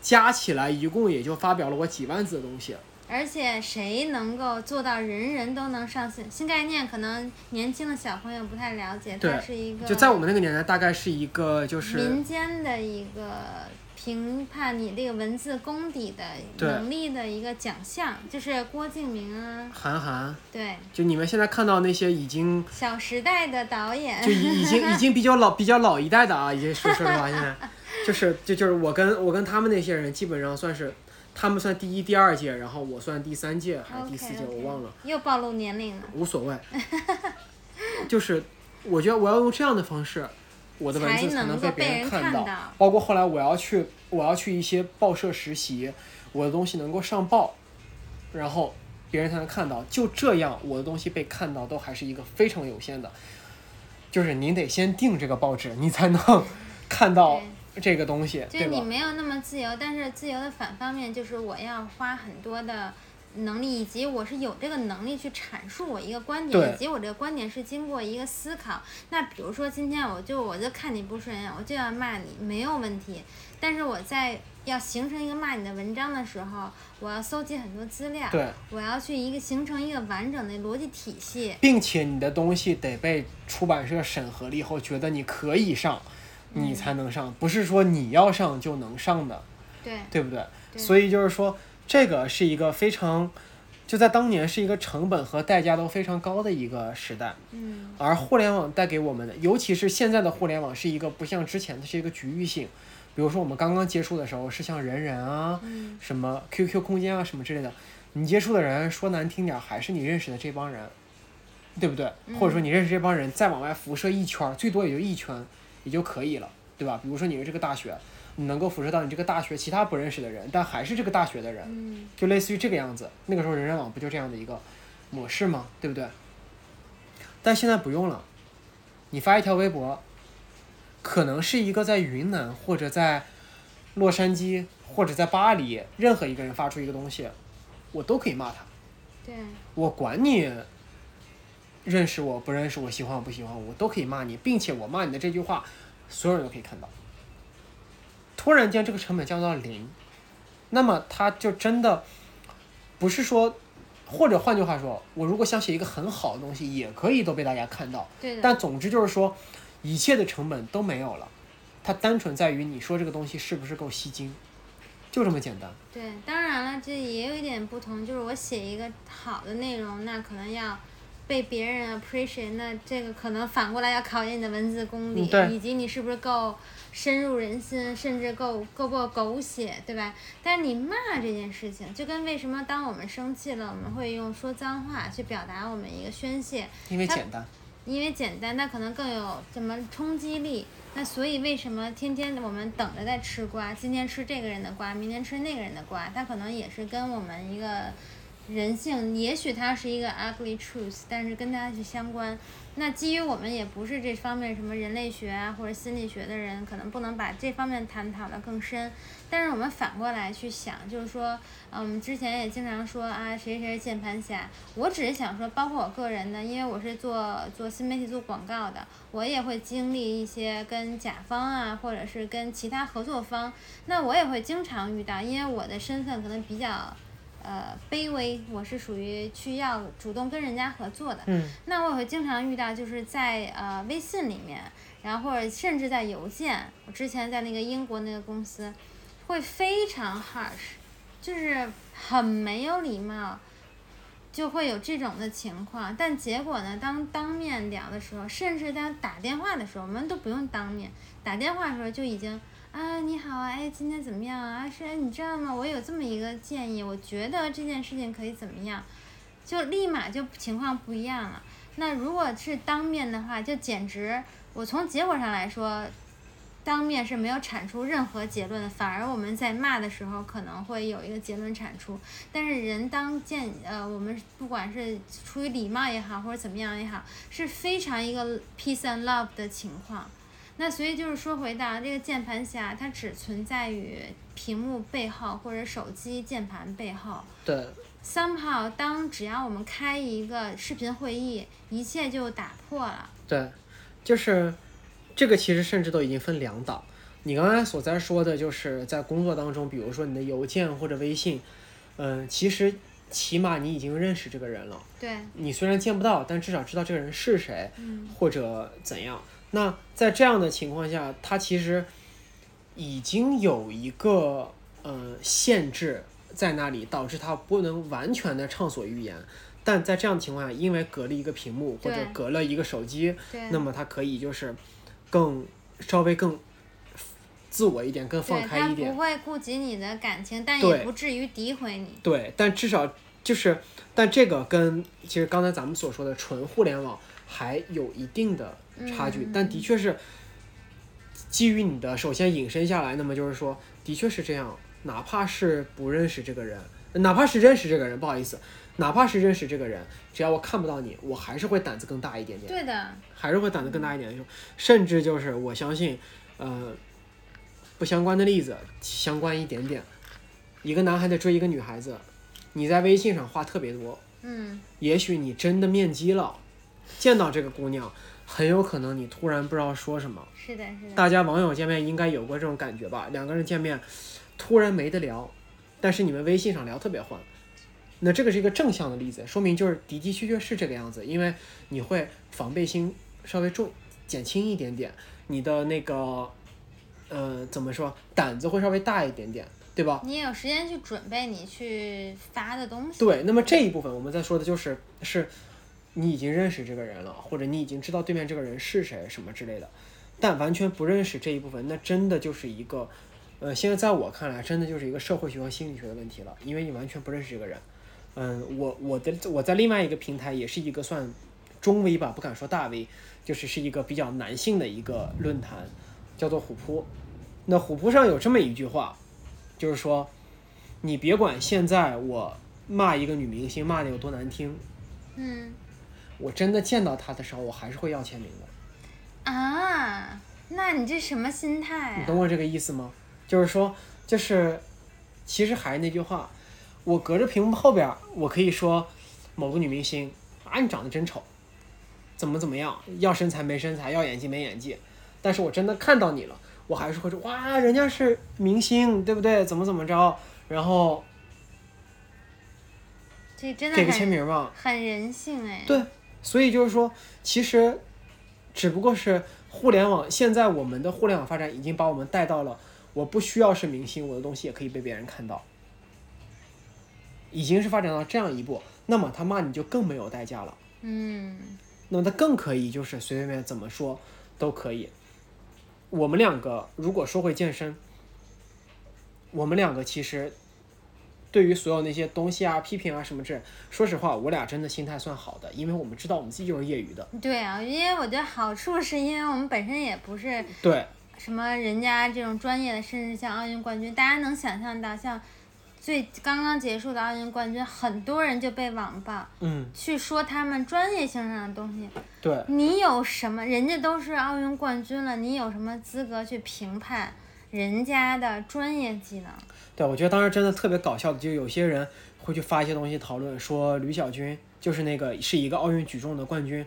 S2: 加起来一共也就发表了我几万字的东西。
S1: 而且谁能够做到人人都能上新新概念？可能年轻的小朋友不太了解，它是一个
S2: 就在我们那个年代，大概是一个就是
S1: 民间的一个评判你这个文字功底的
S2: 对
S1: 能力的一个奖项，就是郭敬明啊，
S2: 韩寒，
S1: 对，
S2: 就你们现在看到那些已经《
S1: 小时代》的导演
S2: 就，已已经已经比较老比较老一代的啊，已经说说实话，现在就是就就是我跟我跟他们那些人基本上算是，他们算第一第二届，然后我算第三届还是第四届我忘了，
S1: 又暴露年龄了。
S2: 无所谓。[laughs] 就是我觉得我要用这样的方式，我的文字
S1: 才能
S2: 能被别
S1: 人
S2: 看到。
S1: 看到
S2: 包括后来我要去我要去一些报社实习，我的东西能够上报，然后别人才能看到。就这样，我的东西被看到都还是一个非常有限的，就是您得先订这个报纸，你才能看到这个东西，
S1: 就是？你没有那么自由，但是自由的反方面就是我要花很多的能力，以及我是有这个能力去阐述我一个观点，以及我这个观点是经过一个思考。那比如说今天我就我就看你不顺眼，我就要骂你，没有问题。但是我在要形成一个骂你的文章的时候，我要搜集很多资料，
S2: 对，
S1: 我要去一个形成一个完整的逻辑体系。
S2: 并且你的东西得被出版社审核了以后，觉得你可以上，你才能上，不是说你要上就能上的。
S1: 对，
S2: 对不对？
S1: 对
S2: 所以就是说，这个是一个非常，就在当年是一个成本和代价都非常高的一个时代。
S1: 嗯
S2: 而互联网带给我们的，尤其是现在的互联网，是一个不像之前的是一个局域性。比如说我们刚刚接触的时候，是像人人啊、
S1: 嗯
S2: 什么 QQ 空间啊什么之类的，你接触的人说难听点，还是你认识的这帮人，对不对？或者说你认识这帮人，再往外辐射一圈，最多也就一圈也就可以了，对吧？比如说你是这个大学，你能够辐射到你这个大学其他不认识的人，但还是这个大学的人，
S1: 嗯
S2: 就类似于这个样子。那个时候人人网不就这样的一个模式吗？对不对？但现在不用了，你发一条微博，可能是一个在云南或者在洛杉矶或者在巴黎任何一个人发出一个东西，我都可以骂他，
S1: 对，
S2: 我管你认识我不认识我，喜欢我不喜欢我，我都可以骂你，并且我骂你的这句话，所有人都可以看到。突然间这个成本降到零，那么他就真的不是说，或者换句话说，我如果想写一个很好的东西，也可以都被大家看到。
S1: 对。
S2: 但总之就是说，一切的成本都没有了，它单纯在于你说这个东西是不是够吸睛，就这么简单。
S1: 对，当然了，这也有一点不同，就是我写一个好的内容，那可能要被别人 appreciate，那这个可能反过来要考验你的文字功底，
S2: 嗯
S1: 以及你是不是够深入人心，甚至够够不够狗血，对吧？但是你骂这件事情，就跟为什么当我们生气了，我们会用说脏话去表达我们一个宣泄，
S2: 因为简单。
S1: 因为简单，那可能更有什么冲击力。那所以为什么天天我们等着在吃瓜？今天吃这个人的瓜，明天吃那个人的瓜，他可能也是跟我们一个人性，也许它是一个 ugly truth，但是跟它是相关。那基于我们也不是这方面什么人类学啊或者心理学的人，可能不能把这方面探讨的更深。但是我们反过来去想，就是说，嗯，我们之前也经常说啊，谁谁是键盘侠。我只是想说，包括我个人呢，因为我是做做新媒体、做广告的，我也会经历一些跟甲方啊，或者是跟其他合作方，那我也会经常遇到，因为我的身份可能比较。呃，卑微，我是属于去要主动跟人家合作的，
S2: 嗯
S1: 那我也会经常遇到，就是在呃微信里面，然后或者甚至在邮件，我之前在那个英国那个公司，会非常 harsh，就是很没有礼貌，就会有这种的情况。但结果呢，当当面聊的时候，甚至当打电话的时候，我们都不用当面，打电话的时候就已经。啊，你好啊，哎，今天怎么样啊？是，哎，你知道吗？我有这么一个建议，我觉得这件事情可以怎么样，就立马就情况不一样了。那如果是当面的话，就简直，我从结果上来说，当面是没有产出任何结论的，反而我们在骂的时候可能会有一个结论产出。但是人当见，呃，我们不管是出于礼貌也好，或者怎么样也好，是非常一个 peace and love 的情况。那所以就是说回到这个键盘侠，它只存在于屏幕背后或者手机键盘背后。
S2: 对
S1: ，somehow 当只要我们开一个视频会议，一切就打破了。
S2: 对，就是这个其实甚至都已经分两档。你刚才所在说的，就是在工作当中，比如说你的邮件或者微信，嗯、其实起码你已经认识这个人了。
S1: 对，
S2: 你虽然见不到，但至少知道这个人是谁，
S1: 嗯，
S2: 或者怎样。那在这样的情况下，他其实已经有一个呃限制在那里，导致他不能完全的畅所欲言。但在这样的情况下，因为隔了一个屏幕或者隔了一个手机，那么它可以就是更稍微更自我一点，更放开一点。
S1: 不会顾及你的感情，但也不至于诋毁你。
S2: 对，但至少就是，但这个跟其实刚才咱们所说的纯互联网还有一定的差距，
S1: 嗯。
S2: 但的确是基于你的首先引申下来，那么就是说，的确是这样，哪怕是不认识这个人，哪怕是认识这个人，不好意思，哪怕是认识这个人，只要我看不到你，我还是会胆子更大一点点。
S1: 对的，
S2: 还是会胆子更大一点，就甚至就是我相信，呃，不相关的例子相关一点点，一个男孩子追一个女孩子，你在微信上话特别多，
S1: 嗯，
S2: 也许你真的面基了，见到这个姑娘，很有可能你突然不知道说什么。
S1: 是的，是的，
S2: 大家网友见面应该有过这种感觉吧？两个人见面，突然没得聊，但是你们微信上聊特别欢。那这个是一个正向的例子，说明就是的的确确是这个样子，因为你会防备心稍微重减轻一点点，你的那个呃怎么说胆子会稍微大一点点，对吧？
S1: 你也有时间去准备你去发的东西。
S2: 对，那么这一部分我们在说的就是是，你已经认识这个人了，或者你已经知道对面这个人是谁什么之类的，但完全不认识这一部分，那真的就是一个，呃，现在在我看来，真的就是一个社会学和心理学的问题了，因为你完全不认识这个人。嗯，我我的我在另外一个平台也是一个算中 V 吧，不敢说大 V，就是是一个比较男性的一个论坛，叫做虎扑。那虎扑上有这么一句话，就是说，你别管现在我骂一个女明星骂的有多难听，
S1: 嗯
S2: 我真的见到他的时候，我还是会要签名的。
S1: 啊，那你这什么心态啊？
S2: 你懂我这个意思吗？就是说，就是其实还是那句话，我隔着屏幕后边，我可以说某个女明星啊，你长得真丑，怎么怎么样，要身材没身材，要演技没演技，但是我真的看到你了，我还是会说哇，人家是明星，对不对？怎么怎么着，然后
S1: 这真的
S2: 给个签名吧。
S1: 很人性哎。
S2: 对，所以就是说，其实只不过是互联网现在我们的互联网发展已经把我们带到了，我不需要是明星，我的东西也可以被别人看到，已经是发展到这样一步，那么他骂你就更没有代价了，
S1: 嗯。
S2: 那么他更可以就是随随便便怎么说都可以。我们两个如果说会健身，我们两个其实对于所有那些东西啊、批评啊什么这，说实话，我俩真的心态算好的，因为我们知道我们自己就是业余的。
S1: 对啊，因为我觉得好处是因为我们本身也不是
S2: 对，
S1: 什么人家这种专业的，甚至像奥运冠军，大家能想象到，像最刚刚结束的奥运冠军，很多人就被网暴，
S2: 嗯，
S1: 去说他们专业性上的东西。
S2: 对，
S1: 你有什么？人家都是奥运冠军了，你有什么资格去评判人家的专业技能？
S2: 对，我觉得当时真的特别搞笑的，就有些人会去发一些东西讨论，说吕小军就是那个是一个奥运举重的冠军，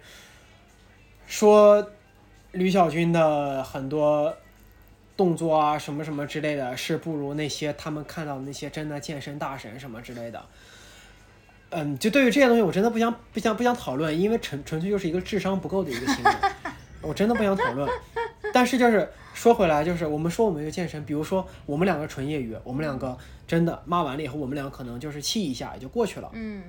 S2: 说吕小军的很多动作啊什么什么之类的，是不如那些他们看到的那些真的健身大神什么之类的。嗯，就对于这些东西，我真的不想不想不想讨论，因为纯纯粹就是一个智商不够的一个行为，我真的不想讨论。但是就是说回来，就是我们说我们有健身，比如说我们两个纯业余，我们两个真的骂完了以后，我们两个可能就是气一下也就过去了。
S1: 嗯，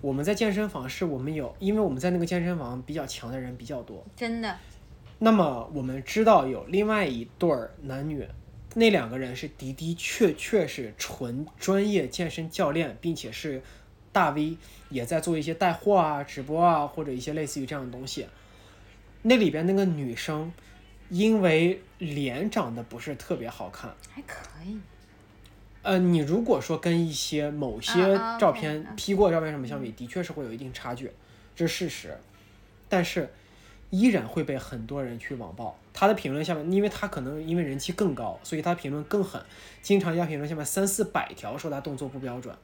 S2: 我们在健身房是我们有，因为我们在那个健身房比较强的人比较多，
S1: 真的，
S2: 那么我们知道有另外一对儿男女，那两个人是的的确确是纯专业健身教练，并且是大 V，也在做一些带货啊、直播啊，或者一些类似于这样的东西。那里边那个女生，因为脸长得不是特别好看，
S1: 还可以。
S2: 呃，你如果说跟一些某些照片、P 过照片什么相比，的确是会有一定差距，这是事实。但是依然会被很多人去网暴。他的评论下面，因为他可能因为人气更高，所以他评论更狠，经常要评论下面三四百条说他动作不标准。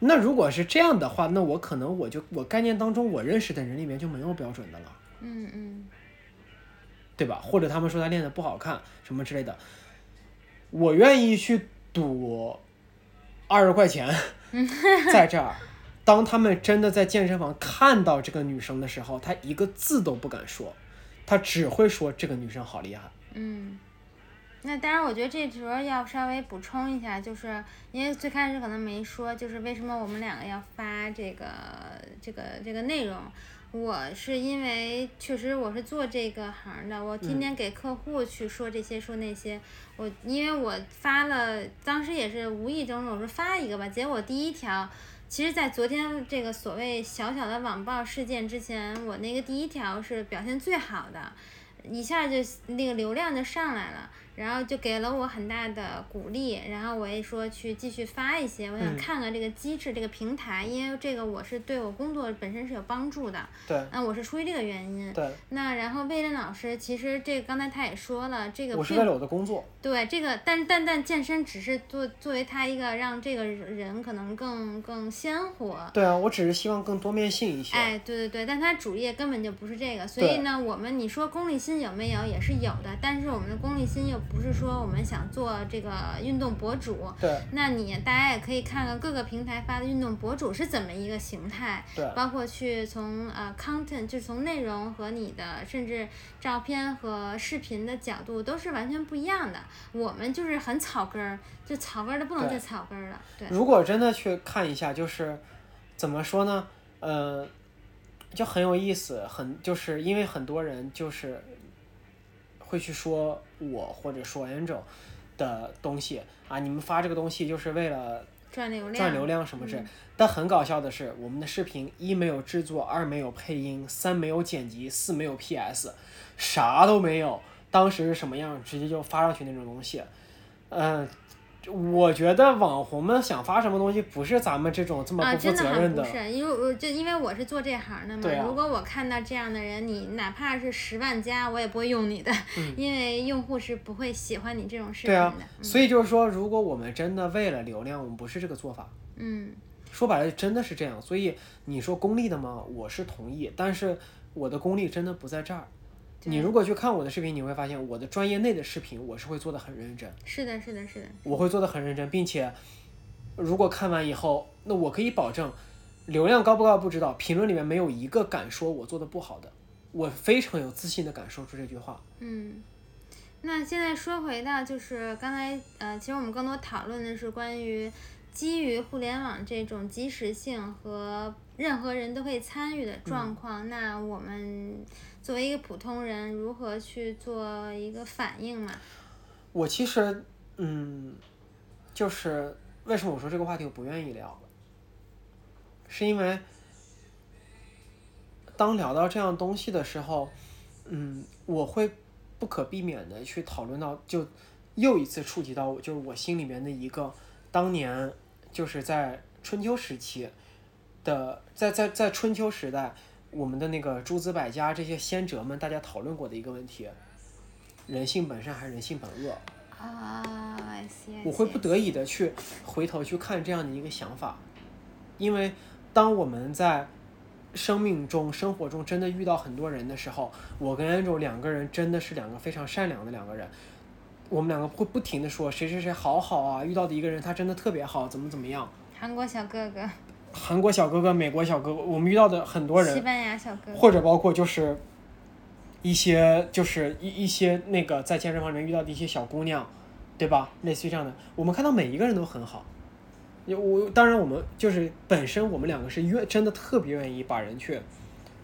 S2: 那如果是这样的话，那我可能我就我概念当中我认识的人里面就没有标准的了。
S1: 嗯嗯，
S2: 对吧？或者他们说他练的不好看什么之类的，我愿意去赌二十块钱 [laughs] 在这儿。当他们真的在健身房看到这个女生的时候，他一个字都不敢说，他只会说这个女生好厉害。
S1: 嗯，那当然，我觉得这时候要稍微补充一下，就是因为最开始可能没说，就是为什么我们两个要发这个这个这个内容。我是因为确实我是做这个行的，我天天给客户去说这些说那些。我因为我发了，当时也是无意中我说发一个吧，结果第一条。其实，在昨天这个所谓小小的网暴事件之前，我那个第一条是表现最好的，一下就那个流量就上来了，然后就给了我很大的鼓励，然后我也说去继续发一些，我想
S2: 嗯
S1: 看看这个机制、这个平台，因为这个我是对我工作本身是有帮助的，
S2: 对
S1: 嗯，我是出于这个原因。
S2: 对，
S1: 那然后魏震老师，其实这个刚才他也说了，这个
S2: 是为了我的工作。
S1: 对这个，但但但健身只是作作为他一个让这个人可能更更鲜活，
S2: 对啊，我只是希望更多面性一些。
S1: 哎，对对对，但他主业根本就不是这个，所以呢，我们你说功利心有没有也是有的，但是我们的功利心又不是说我们想做这个运动博主。
S2: 对。
S1: 那你大家也可以看看各个平台发的运动博主是怎么一个形态。
S2: 对。
S1: 包括去从呃 content，就是从内容和你的甚至照片和视频的角度都是完全不一样的。我们就是很草根儿，就草根儿的不能再草根儿了。对。
S2: 如果真的去看一下，就是怎么说呢？呃。就很有意思，很就是因为很多人就是会去说我或者说 Angel 的东西啊，你们发这个东西就是为了
S1: 赚流量，
S2: 赚流量什么之。但很搞笑的是，我们的视频一没有制作，二没有配音，三没有剪辑，四没有 PS，啥都没有。当时是什么样，直接就发上去那种东西，嗯。我觉得网红们想发什么东西，不是咱们这种这么不负责任
S1: 的。啊，真的不是，因为我就因为我是做这行的嘛。
S2: 啊。
S1: 如果我看到这样的人，你哪怕是十万加，我也不会用你的，[laughs] 因为用户是不会喜欢你这种视频的。对
S2: 啊。所以就是说，如果我们真的为了流量，我们不是这个做法。
S1: 嗯。
S2: 说白了，真的是这样。所以你说功利的吗？我是同意，但是我的功利真的不在这儿。你如果去看我的视频，你会发现我的专业内的视频我是会做的很认真。
S1: 是的，是的，是的。
S2: 我会做的很认真，并且如果看完以后，那我可以保证流量高不高不知道，评论里面没有一个敢说我做的不好的，我非常有自信的敢说出这句话。
S1: 嗯，那现在说回到就是刚才呃，其实我们更多讨论的是关于基于互联网这种即时性和任何人都可以参与的状况，那我们。作为一个普通人，如何去做一个反应嘛？
S2: 我其实，嗯，就是为什么我说这个话题我不愿意聊，是因为当聊到这样东西的时候，嗯，我会不可避免的去讨论到，就又一次触及到我，就是我心里面的一个当年就是在春秋时期的，在在在春秋时代。我们的那个诸子百家这些先哲们，大家讨论过的一个问题：人性本善还是人性本恶？
S1: 啊，
S2: 我会不得已的去回头去看这样的一个想法，因为当我们在生命中、生活中真的遇到很多人的时候，我跟 Angel 两个人真的是两个非常善良的两个人，我们两个会不停的说谁谁谁好好啊，遇到的一个人他真的特别好，怎么怎么样？
S1: 韩国小哥哥。[laughs]
S2: 韩国小哥哥、美国小哥哥，我们遇到的很多人，
S1: 西班牙小哥
S2: 哥，或者包括就是一些就是一一些那个在健身房里面遇到的一些小姑娘，对吧？类似于这样的，我们看到每一个人都很好。我当然我们就是本身我们两个是愿真的特别愿意把人去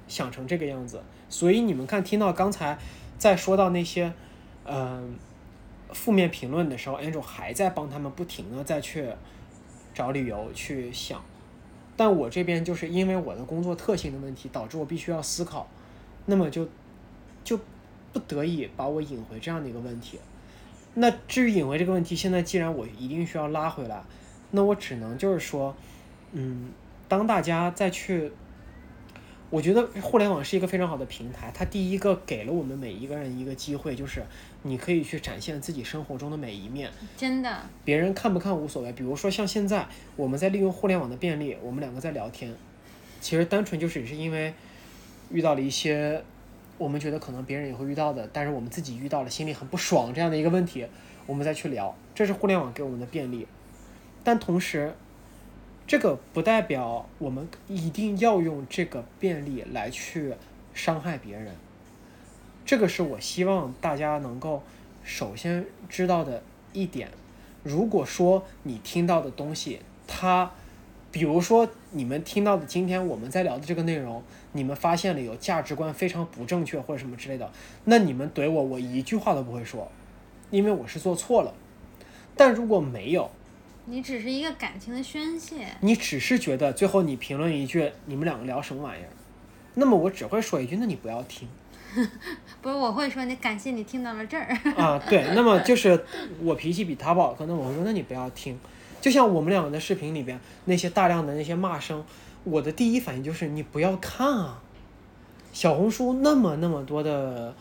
S2: 想成这个样子，所以你们看听到刚才在说到那些嗯负面评论的时候，Angel 还在帮他们不停的再去找理由去想。但我这边就是因为我的工作特性的问题，导致我必须要思考，那么就就不得已把我引回这样的一个问题。那至于引回这个问题，现在既然我一定需要拉回来，那我只能就是说，嗯，当大家再去。我觉得互联网是一个非常好的平台，它第一个给了我们每一个人一个机会，就是你可以去展现自己生活中的每一面。
S1: 真的。
S2: 别人看不看无所谓，比如说像现在我们在利用互联网的便利，我们两个在聊天，其实单纯就是也是因为遇到了一些我们觉得可能别人也会遇到的，但是我们自己遇到了心里很不爽这样的一个问题，我们再去聊，这是互联网给我们的便利，但同时。这个不代表我们一定要用这个便利来去伤害别人。这个是我希望大家能够首先知道的一点。如果说你听到的东西，它，比如说你们听到的今天我们在聊的这个内容，你们发现了有价值观非常不正确或者什么之类的，那你们怼我，我一句话都不会说，因为我是做错了。但如果没有，
S1: 你只是一个感情的宣泄。
S2: 你只是觉得最后你评论一句你们两个聊什么玩意儿，那么我只会说一句，那你不要听。[laughs]
S1: 不是，我会说你感谢你听到了这儿。
S2: 啊，对，那么就是我脾气比他不好，可能我会说那你不要听。就像我们两个的视频里边那些大量的那些骂声，我的第一反应就是你不要看啊。小红书那么那么多的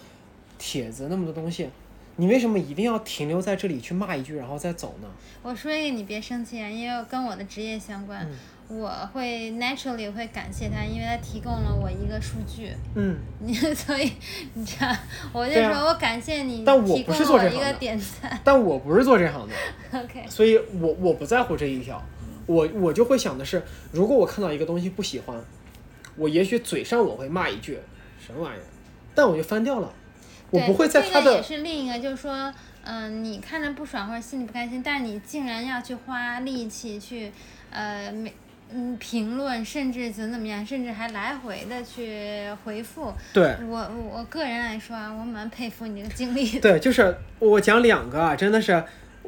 S2: 帖子，那么多东西。你为什么一定要停留在这里去骂一句，然后再走呢？
S1: 我说一个，你别生气啊，因为跟我的职业相关。我会 naturally 会感谢他，因为他提供了我一个数据。
S2: 嗯，
S1: 你 [laughs] 所以你这样，我就说我感谢你
S2: 但我不是做这行的。但我不是做这行的
S1: ，OK，
S2: 所以我我不在乎这一条，我我就会想的是，如果我看到一个东西不喜欢，我也许嘴上我会骂一句什么玩意儿，但我就翻掉了，我
S1: 对
S2: 不会在他
S1: 这个也是另一个，就是说，嗯、你看着不爽或者心里不开心，但是你竟然要去花力气去，呃，每嗯评论，甚至怎么怎么样，甚至还来回的去回复。
S2: 对
S1: 我我个人来说啊，我蛮佩服你这个经历。
S2: 对，就是我讲两个啊，真的是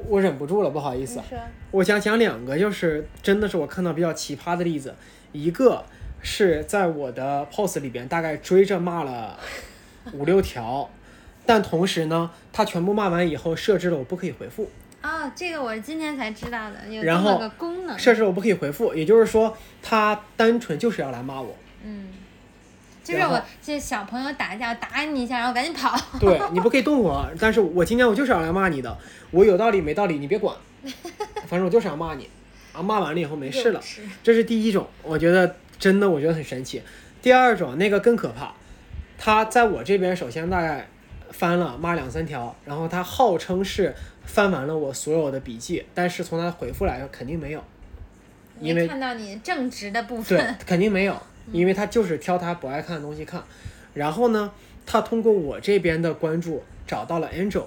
S2: 我忍不住了，不好意思，
S1: 说，
S2: 我想讲两个，就是真的是我看到比较奇葩的例子，一个是在我的 post 里边大概追着骂了五六条，但同时呢，他全部骂完以后设置了我不可以回复，
S1: 哦，这个我是今天才知道的，有这
S2: 然后
S1: 么个功能。
S2: 设置我不可以回复，也就是说他单纯就是要来骂我，
S1: 嗯，就是我这小朋友打架打你一下，然后赶紧跑。
S2: 对你不可以动我，但是我今天我就是要来骂你的，我有道理没道理你别管，[laughs] 反正我就是要骂你，啊骂完了以后没事了。这是第一种，我觉得真的我觉得很神奇。第二种那个更可怕，他在我这边首先大概翻了骂两三条，然后他号称是翻完了我所有的笔记，但是从他的回复来说肯定没有，因为
S1: 看到你正直的部
S2: 对
S1: 分。
S2: 肯定没有，因为他就是挑他不爱看的东西看。然后呢，他通过我这边的关注找到了 Angel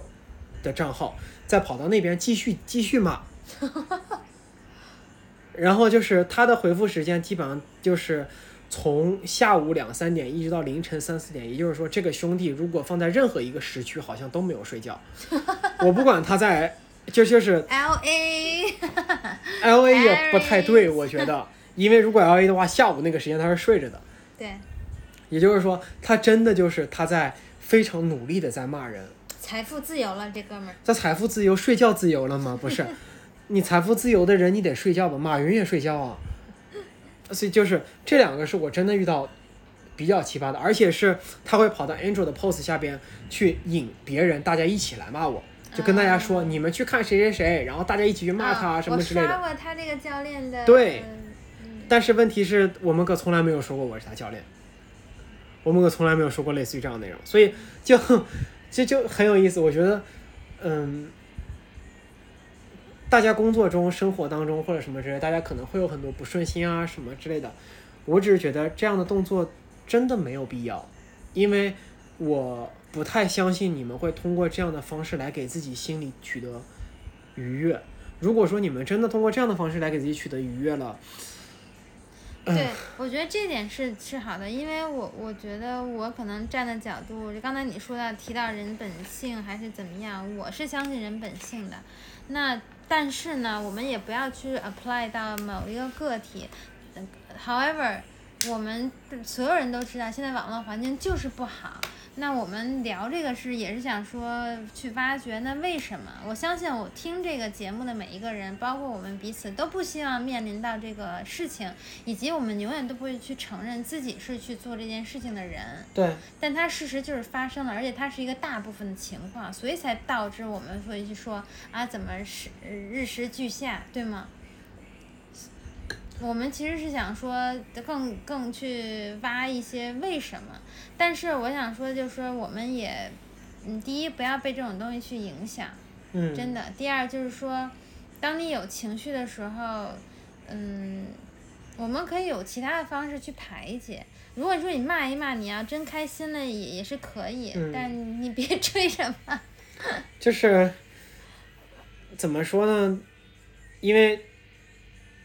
S2: 的账号，再跑到那边继续继续骂。[laughs] 然后就是他的回复时间基本上就是从下午两三点一直到凌晨三四点，也就是说，这个兄弟如果放在任何一个时区，好像都没有睡觉。[laughs] 我不管他在，就就是
S1: L
S2: A，L [laughs] A 也不太对，我觉得，[laughs] 因为如果 L A 的话，下午那个时间他是睡着的。
S1: 对，
S2: 也就是说，他真的就是他在非常努力的在骂人，
S1: 财富自由了，这哥们儿。
S2: 在财富自由、睡觉自由了吗？不是，你财富自由的人，你得睡觉吧？马云也睡觉啊，所以就是这两个是我真的遇到比较奇葩的，而且是他会跑到 Angel 的 post 下边去引别人，大家一起来骂我，就跟大家说、
S1: 啊
S2: 你们去看谁谁谁，然后大家一起去骂他、
S1: 啊
S2: 什么之类的。
S1: 我刷过他这个教练的。
S2: 对
S1: 嗯
S2: 但是问题是我们可从来没有说过我是他教练，我们可从来没有说过类似于这样的内容，所以就 [laughs] 这就很有意思。我觉得，嗯，大家工作中、生活当中或者什么之类，大家可能会有很多不顺心啊什么之类的。我只是觉得这样的动作真的没有必要，因为我不太相信你们会通过这样的方式来给自己心里取得愉悦。如果说你们真的通过这样的方式来给自己取得愉悦了，
S1: 对，我觉得这点是是好的，因为我我觉得我可能站的角度，就刚才你说到提到人本性还是怎么样，我是相信人本性的。那但是呢，我们也不要去 apply 到某一个个体。呃 However，我们所有人都知道，现在网络环境就是不好。那我们聊这个是也是想说去挖掘，那为什么？我相信我听这个节目的每一个人，包括我们彼此，都不希望面临到这个事情，以及我们永远都不会去承认自己是去做这件事情的人。
S2: 对，
S1: 但它事实就是发生了，而且它是一个大部分的情况，所以才导致我们会去说啊，怎么是日食俱下，对吗？我们其实是想说更更去挖一些为什么，但是我想说就是说我们也，嗯，第一不要被这种东西去影响，
S2: 嗯，
S1: 真的。第二就是说，当你有情绪的时候，嗯，我们可以有其他的方式去排解。如果说你骂一骂，你要真开心了也也是可以，
S2: 嗯
S1: 但你别追着骂。
S2: 就是怎么说呢？因为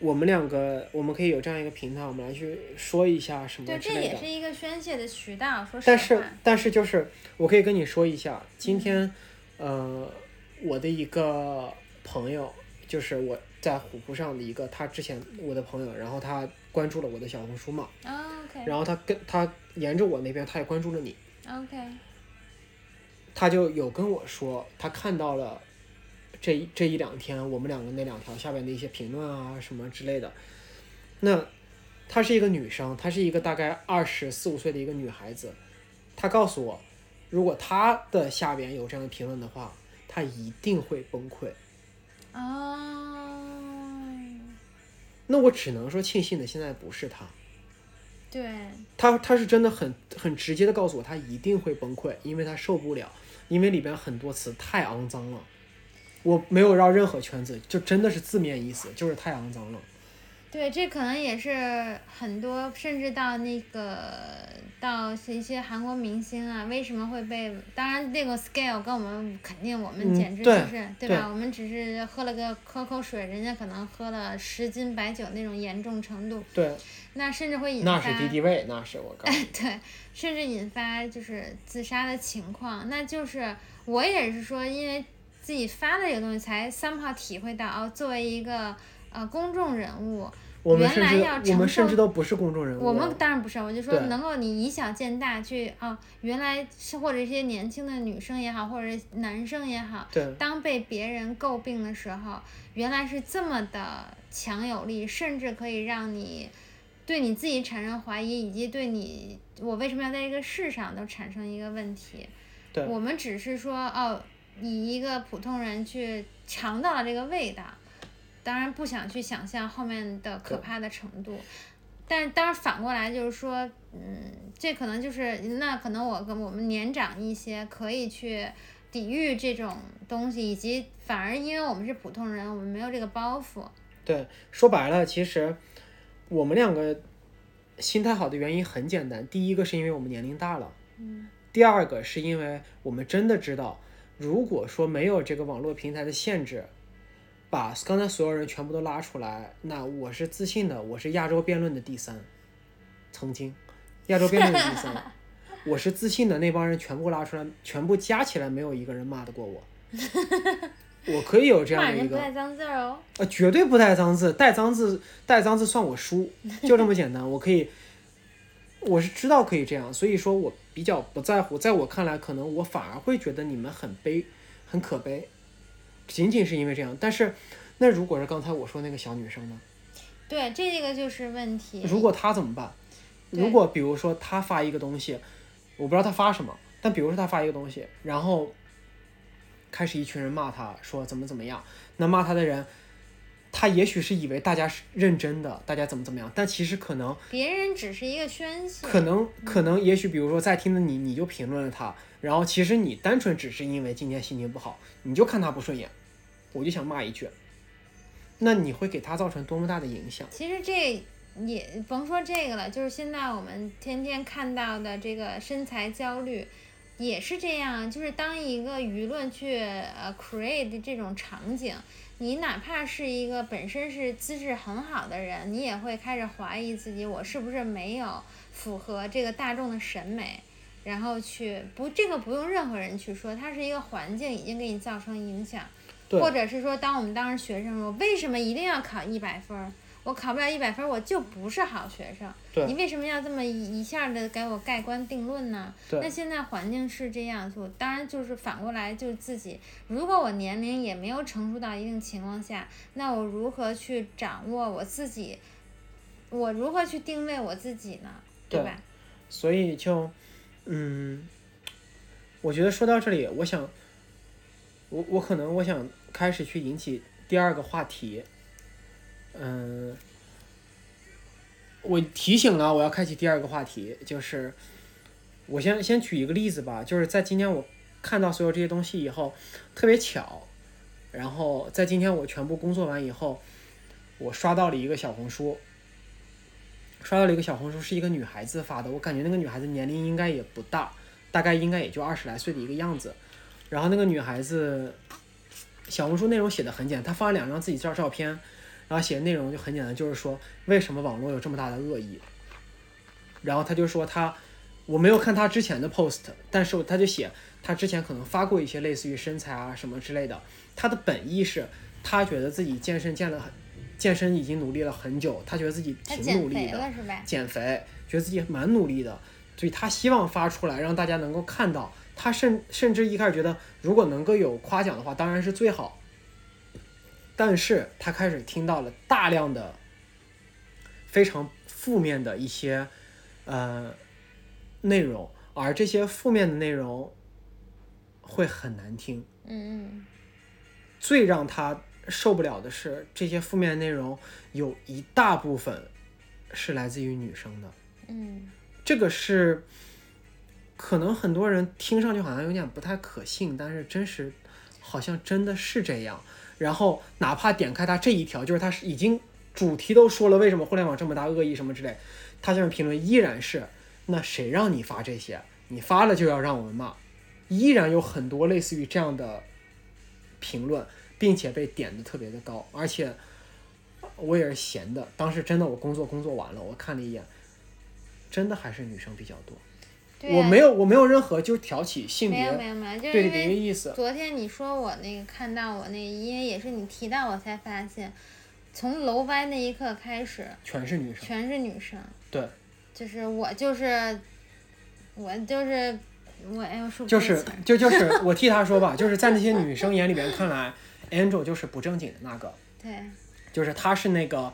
S2: 我们两个，我们可以有这样一个平台，我们来去说一下什么
S1: 对，
S2: 之类的
S1: 这也是。一个宣泄的渠道。说实
S2: 但是，但是就是我可以跟你说一下，今天，呃，我的一个朋友，就是我在虎扑上的一个他之前我的朋友，然后他关注了我的小红书嘛，
S1: 啊，OK
S2: 然后他跟他沿着我那边他也关注了你
S1: ，OK，
S2: 他就有跟我说，他看到了这一这一两天我们两个那两条下边的一些评论啊什么之类的。那她是一个女生，她是一个大概二十四五岁的一个女孩子。她告诉我，如果她的下边有这样的评论的话，她一定会崩溃。
S1: 哦，
S2: 那我只能说庆幸的现在不是她。
S1: 对，
S2: 他他是真的很很直接的告诉我，他一定会崩溃，因为他受不了，因为里边很多词太肮脏了。我没有绕任何圈子，就真的是字面意思，就是太肮脏了。
S1: 对，这可能也是很多，甚至到那个到一些韩国明星啊，为什么会被？当然，那个 scale 跟我们肯定，我们简直就是对吧？我们只是喝了个喝口水，人家可能喝了十斤白酒那种严重程度。
S2: 对。
S1: 那甚至会引发。那
S2: 是敌敌畏，那是我告诉你。[laughs]
S1: 对，甚至引发就是自杀的情况，那就是我也是说，因为自己发的这个东西，才三炮体会到哦，作为一个呃公众人物。
S2: 我们甚至
S1: 我
S2: 们甚至都不是公众人物。
S1: 我们当然不是，我就说能够你以小见大去啊，原来是或者一些年轻的女生也好，或者男生也好，当被别人诟病的时候，原来是这么的强有力，甚至可以让你对你自己产生怀疑，以及对你我为什么要在这个世上都产生一个问题。我们只是说哦，以一个普通人去尝到了这个味道。当然不想去想象后面的可怕的程度，但当然反过来就是说，嗯，这可能就是那可能我跟我们年长一些可以去抵御这种东西，以及反而因为我们是普通人，我们没有这个包袱。
S2: 对，说白了，其实我们两个心态好的原因很简单，第一个是因为我们年龄大了，
S1: 嗯，
S2: 第二个是因为我们真的知道，如果说没有这个网络平台的限制。把刚才所有人全部都拉出来，那我是自信的，我是亚洲辩论的第三，曾经，亚洲辩论的第三，[laughs] 我是自信的，那帮人全部拉出来，全部加起来没有一个人骂得过我，[laughs] 我可以有这样的一个，
S1: 带脏字哦，
S2: 呃，绝对不带脏字，带脏字带脏字算我输，就这么简单，我可以，我是知道可以这样，所以说我比较不在乎，在我看来，可能我反而会觉得你们很悲，很可悲。仅仅是因为这样，但是，那如果是刚才我说那个小女生呢？
S1: 对，这个就是问题。
S2: 如果她怎么办？如果比如说她发一个东西，我不知道她发什么，但比如说她发一个东西，然后开始一群人骂她，说怎么怎么样，那骂她的人，他也许是以为大家是认真的，大家怎么怎么样，但其实可能
S1: 别人只是一个宣泄，
S2: 可能可能也许比如说在听的你，你就评论了他。然后其实你单纯只是因为今天心情不好，你就看他不顺眼，我就想骂一句，那你会给他造成多么大的影响？
S1: 其实这也甭说这个了，就是现在我们天天看到的这个身材焦虑，也是这样。就是当一个舆论去呃 create 这种场景，你哪怕是一个本身是资质很好的人，你也会开始怀疑自己，我是不是没有符合这个大众的审美。然后去不，这个不用任何人去说，它是一个环境已经给你造成影响，或者是说，当我们当时学生，说为什么一定要考一百分？我考不了一百分，我就不是好学生。你为什么要这么一下的给我盖棺定论呢？那现在环境是这样，就当然就是反过来，就自己，如果我年龄也没有成熟到一定情况下，那我如何去掌握我自己？我如何去定位我自己呢？对吧？
S2: 所以就。嗯，我觉得说到这里，我想，我我可能我想开始去引起第二个话题。嗯，我提醒了，我要开启第二个话题，就是我先先举一个例子吧，就是在今天我看到所有这些东西以后，特别巧，然后在今天我全部工作完以后，我刷到了一个小红书。刷到了一个小红书，是一个女孩子发的，我感觉那个女孩子年龄应该也不大，大概应该也就二十来岁的一个样子。然后那个女孩子，小红书内容写的很简单，她发了两张自己照照片，然后写的内容就很简单，就是说为什么网络有这么大的恶意。然后他就说他，我没有看他之前的 post，但是他就写他之前可能发过一些类似于身材啊什么之类的，他的本意是他觉得自己健身健了很。健身已经努力了很久，他觉得自己挺努力的，减肥，觉得自己蛮努力的，所以他希望发出来让大家能够看到。他甚甚至一开始觉得，如果能够有夸奖的话，当然是最好。但是他开始听到了大量的非常负面的一些呃内容，而这些负面的内容会很难听。
S1: 嗯嗯。
S2: 最让他受不了的是，这些负面内容有一大部分是来自于女生的。
S1: 嗯
S2: 这个是可能很多人听上去好像有点不太可信，但是真实好像真的是这样。然后哪怕点开它这一条，就是它是已经主题都说了为什么互联网这么大恶意什么之类，它下面评论依然是那谁让你发这些？你发了就要让我们骂，依然有很多类似于这样的评论，并且被点的特别的高，而且我也是闲的，当时真的我工作工作完了，我看了一眼，真的还是女生比较多。我没有我没有任何就是挑起性
S1: 没有
S2: 别
S1: 没有没有，就是因为
S2: 个意思。
S1: 昨天你说我那个看到我那个，因为也是你提到我才发现，从楼歪那一刻开始，
S2: 全是女生，
S1: 全是女生。
S2: 对，
S1: 就是我就是我就是我哎呦说不
S2: 就是就就是我替他说吧，[laughs] 就是在那些女生眼里边看来，Angel 就是不正经的那个，
S1: 对
S2: 就是他是那个，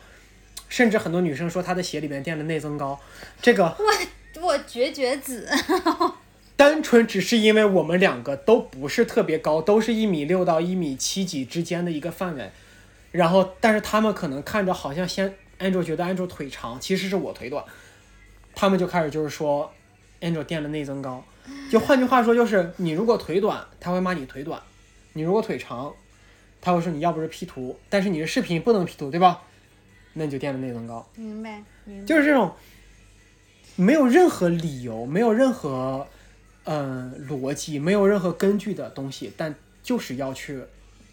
S2: 甚至很多女生说他的鞋里面垫了内增高，这个
S1: 我绝绝子，
S2: 单纯只是因为我们两个都不是特别高，都是一米六到一米七几之间的一个范围，然后但是他们可能看着好像先 Angel 觉得 Angel 腿长，其实是我腿短，他们就开始就是说 Angel 垫了内增高，就换句话说就是你如果腿短，他会骂你腿短；你如果腿长，他会说你要不是 P 图，但是你的视频不能 P 图，对吧？那你就垫了内增高。
S1: 明白明白。
S2: 就是这种没有任何理由、没有任何嗯、呃逻辑、没有任何根据的东西，但就是要去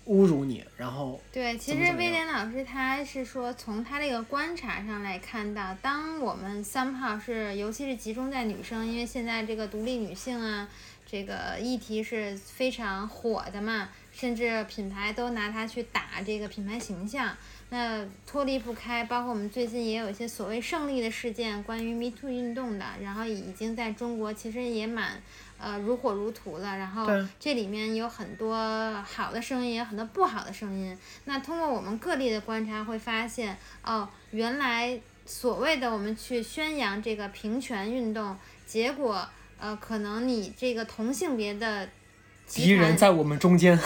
S2: 侮辱你，然后
S1: 对，其实威廉老师他是说，从他这个观察上来看到，当我们 somehow 是，尤其是集中在女生，因为现在这个独立女性啊，这个议题是非常火的嘛，甚至品牌都拿它去打这个品牌形象。那脱离不开，包括我们最近也有一些所谓胜利的事件，关于 Me Too 运动的，然后已经在中国其实也蛮呃如火如荼了。然后这里面有很多好的声音，也有很多不好的声音。那通过我们各地的观察，会发现哦，原来所谓的我们去宣扬这个平权运动，结果呃，可能你这个同性别的
S2: 敌人在我们中间。[laughs]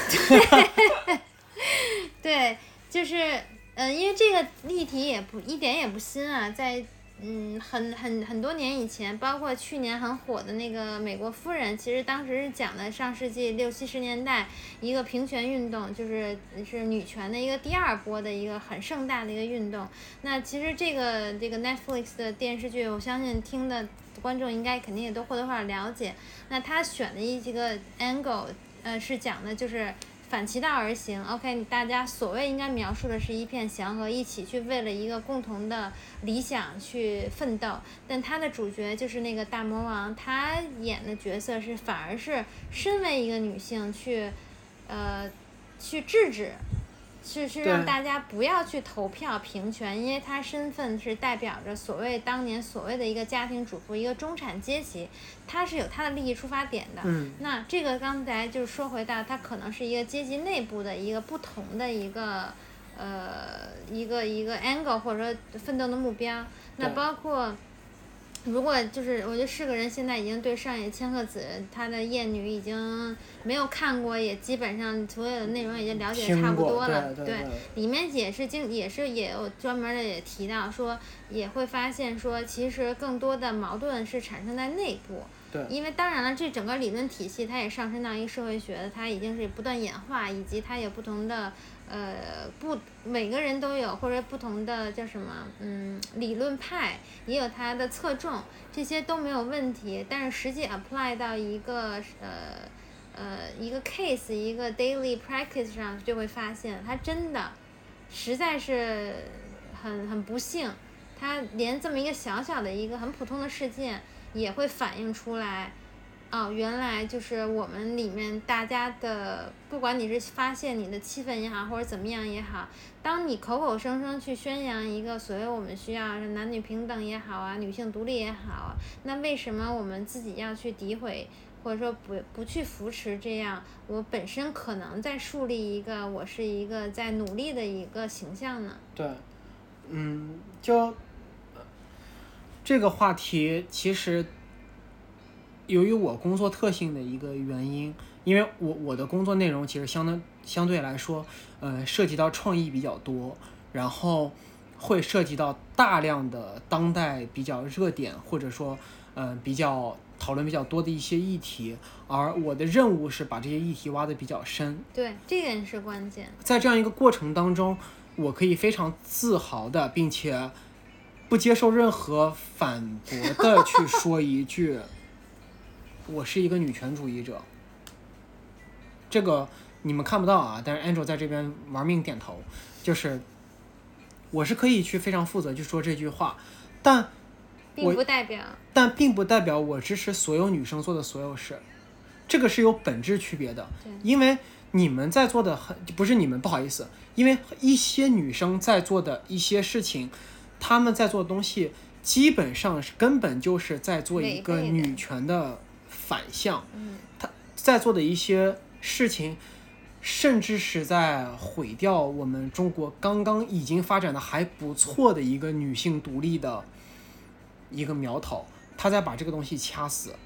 S1: 对，就是嗯，因为这个例题也不一点也不新啊，在嗯很很很多年以前，包括去年很火的那个《美国夫人》，其实当时是讲的上世纪六七十年代一个平权运动，就是是女权的一个第二波的一个很盛大的一个运动。那其实这个这个 Netflix 的电视剧，我相信听的观众应该肯定也都或多或少了解。那他选的一几个 angle，呃，是讲的就是反其道而行。OK，大家所谓应该描述的是一片祥和，一起去为了一个共同的理想去奋斗。但他的主角就是那个大魔王，他演的角色是反而是身为一个女性去，呃，去制止。是是让大家不要去投票平权，因为他身份是代表着所谓当年所谓的一个家庭主妇，一个中产阶级，他是有他的利益出发点的。
S2: 嗯，
S1: 那这个刚才就是说回到，他可能是一个阶级内部的一个不同的一个呃一个一个 angle 或者说奋斗的目标。那包括如果就是我觉得是个人现在已经对上野千鹤子她的《艳女》已经没有看过，也基本上所有的内容已经了解差，不多了。
S2: 对对
S1: 里面也是经也是也有专门的也提到说，也会发现说，其实更多的矛盾是产生在内部。
S2: 对
S1: 因为当然了，这整个理论体系它也上升到一个社会学的，它已经是不断演化，以及它有不同的呃不每个人都有或者不同的叫什么嗯理论派，也有它的侧重，这些都没有问题。但是实际 apply 到一个呃呃一个 case 一个 daily practice 上，就会发现它真的实在是很很不幸，它连这么一个小小的一个很普通的事件。也会反映出来，哦，原来就是我们里面大家的，不管你是发现你的气氛也好，或者怎么样也好，当你口口声声去宣扬一个所谓我们需要男女平等也好啊，女性独立也好，那为什么我们自己要去诋毁，或者说不不去扶持这样我本身可能在树立一个我是一个在努力的一个形象呢？
S2: 对，嗯，就这个话题，其实由于我工作特性的一个原因，因为我我的工作内容其实相当相对来说，呃，涉及到创意比较多，然后会涉及到大量的当代比较热点或者说呃比较讨论比较多的一些议题，而我的任务是把这些议题挖的比较深。
S1: 对，这点是关键。
S2: 在这样一个过程当中，我可以非常自豪的，并且不接受任何反驳的去说一句：“我是一个女权主义者。”这个你们看不到啊，但是 Angel 在这边玩命点头，就是我是可以去非常负责去说这句话，但
S1: 并不代表，
S2: 但并不代表我支持所有女生做的所有事，这个是有本质区别的。因为你们在做的很不是你们不好意思，因为一些女生在做的一些事情，她们在做的东西基本上是根本就是在做一个女权的反向，
S1: 嗯，
S2: 在做的一些事情，甚至是在毁掉我们中国刚刚已经发展的还不错的一个女性独立的一个苗头，他在把这个东西掐死。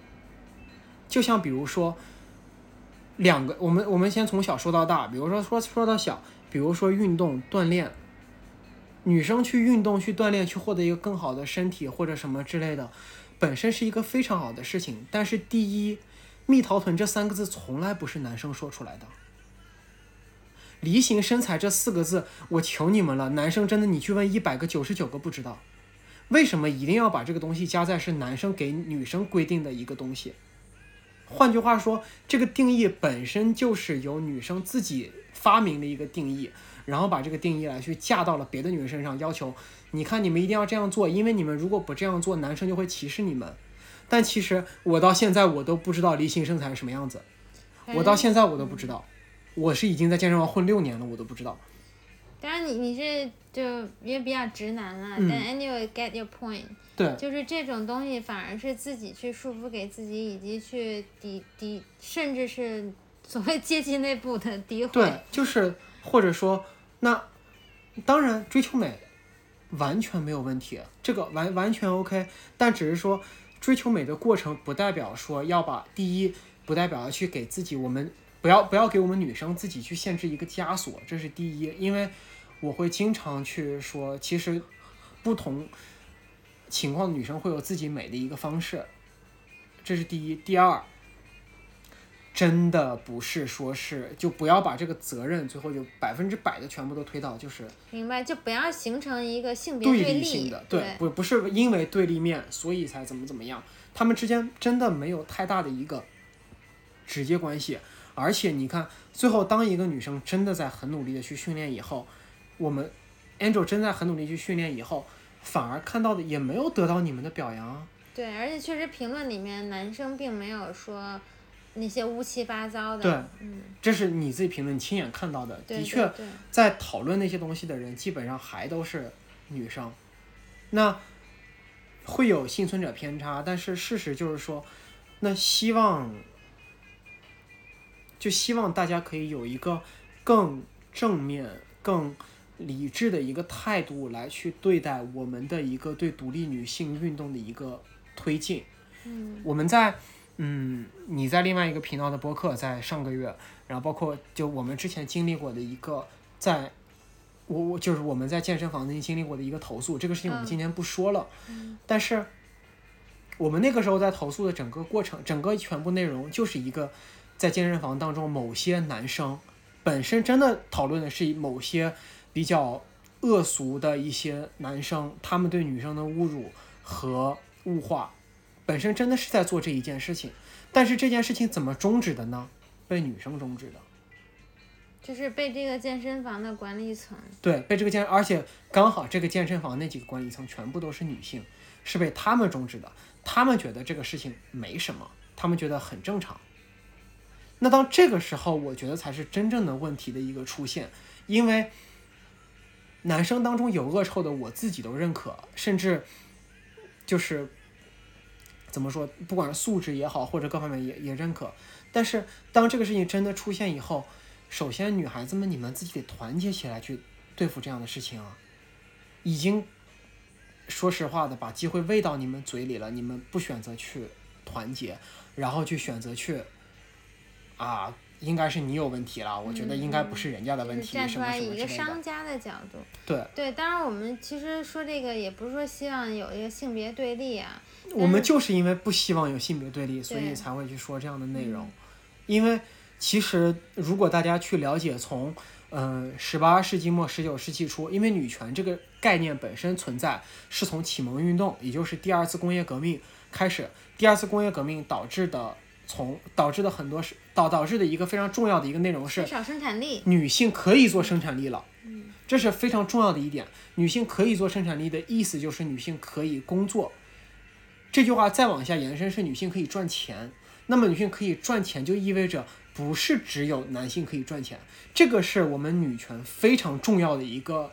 S2: 就像比如说，两个我们我们先从小说到大，比如说说说到小，比如说运动锻炼，女生去运动去锻炼去获得一个更好的身体或者什么之类的，本身是一个非常好的事情。但是第一，蜜桃臀这三个字从来不是男生说出来的。梨形身材这四个字，我求你们了，男生真的你去问一百个，九十九个不知道，为什么一定要把这个东西加在是男生给女生规定的一个东西？换句话说，这个定义本身就是由女生自己发明的一个定义，然后把这个定义来去架到了别的女人身上，要求你看你们一定要这样做，因为你们如果不这样做，男生就会歧视你们。但其实我到现在我都不知道梨形身材是什么样子，我到现在我都不知道，我是已经在健身房混六年了，我都不知道。
S1: 当然你你是就也比较直男了，
S2: 嗯
S1: 但 anyway get your point，
S2: 对，
S1: 就是这种东西反而是自己去束缚给自己，以及去抵抵，甚至是所谓阶级内部的诋毁。
S2: 对，就是或者说，那当然追求美完全没有问题，这个完完全 OK，但只是说追求美的过程不代表说要把第一，不代表要去给自己我们不要不要给我们女生自己去限制一个枷锁，这是第一，因为我会经常去说，其实不同情况的女生会有自己美的一个方式，这是第一，第二。真的不是说是就不要把这个责任最后就百分之百的全部都推到就是
S1: 明白，就不要形成一个性别
S2: 对
S1: 立
S2: 立性的，
S1: 对
S2: 不不是因为对立面所以才怎么怎么样，他们之间真的没有太大的一个直接关系。而且你看，最后当一个女生真的在很努力的去训练以后，我们 Angel 真在很努力去训练以后，反而看到的也没有得到你们的表扬啊。
S1: 对，而且确实评论里面男生并没有说那些乌七八糟的。
S2: 对
S1: 嗯，
S2: 这是你自己评论，你亲眼看到的，的确在讨论那些东西的人，基本上还都是女生。那会有幸存者偏差，但是事实就是说，那希望就希望大家可以有一个更正面、更理智的一个态度来去对待我们的一个对独立女性运动的一个推进。
S1: 嗯
S2: 我们在嗯，你在另外一个频道的播客，在上个月，然后包括就我们之前经历过的一个，在我我就是我们在健身房内经历过的一个投诉，这个事情我们
S1: 嗯
S2: 今天不说了，
S1: 嗯。
S2: 但是我们那个时候在投诉的整个过程，整个全部内容就是一个在健身房当中某些男生本身真的讨论的是某些比较恶俗的一些男生，他们对女生的侮辱和物化，本身真的是在做这一件事情，但是这件事情怎么终止的呢？被女生终止的。
S1: 就是被这个健身房的管理层。
S2: 对，被这个健，而且刚好这个健身房那几个管理层全部都是女性，是被他们终止的。他们觉得这个事情没什么，他们觉得很正常。那到这个时候，我觉得才是真正的问题的一个出现，因为男生当中有恶臭的，我自己都认可，甚至就是怎么说，不管是素质也好，或者各方面也也认可。但是当这个事情真的出现以后，首先女孩子们你们自己得团结起来去对付这样的事情啊！已经说实话的把机会喂到你们嘴里了，你们不选择去团结，然后去选择去啊，应该是你有问题了，我觉得应该不是人家的问题，
S1: 嗯站
S2: 什么
S1: 出来以一个。商家的角度。
S2: 对，
S1: 对，当然我们其实说这个也不是说希望有一个性别对立啊，
S2: 我们就是因为不希望有性别对立，所以才会去说这样的内容。
S1: 嗯
S2: 因为其实如果大家去了解从嗯十八世纪末十九世纪初，因为女权这个概念本身存在，是从启蒙运动，也就是第二次工业革命开始，第二次工业革命导致的从导致的很多是导导致的一个非常重要的一个内容是
S1: 少生产力。
S2: 女性可以做生产力了，这是非常重要的一点。女性可以做生产力的意思就是女性可以工作。这句话再往下延伸是女性可以赚钱，那么女性可以赚钱就意味着不是只有男性可以赚钱，这个是我们女权非常重要的一个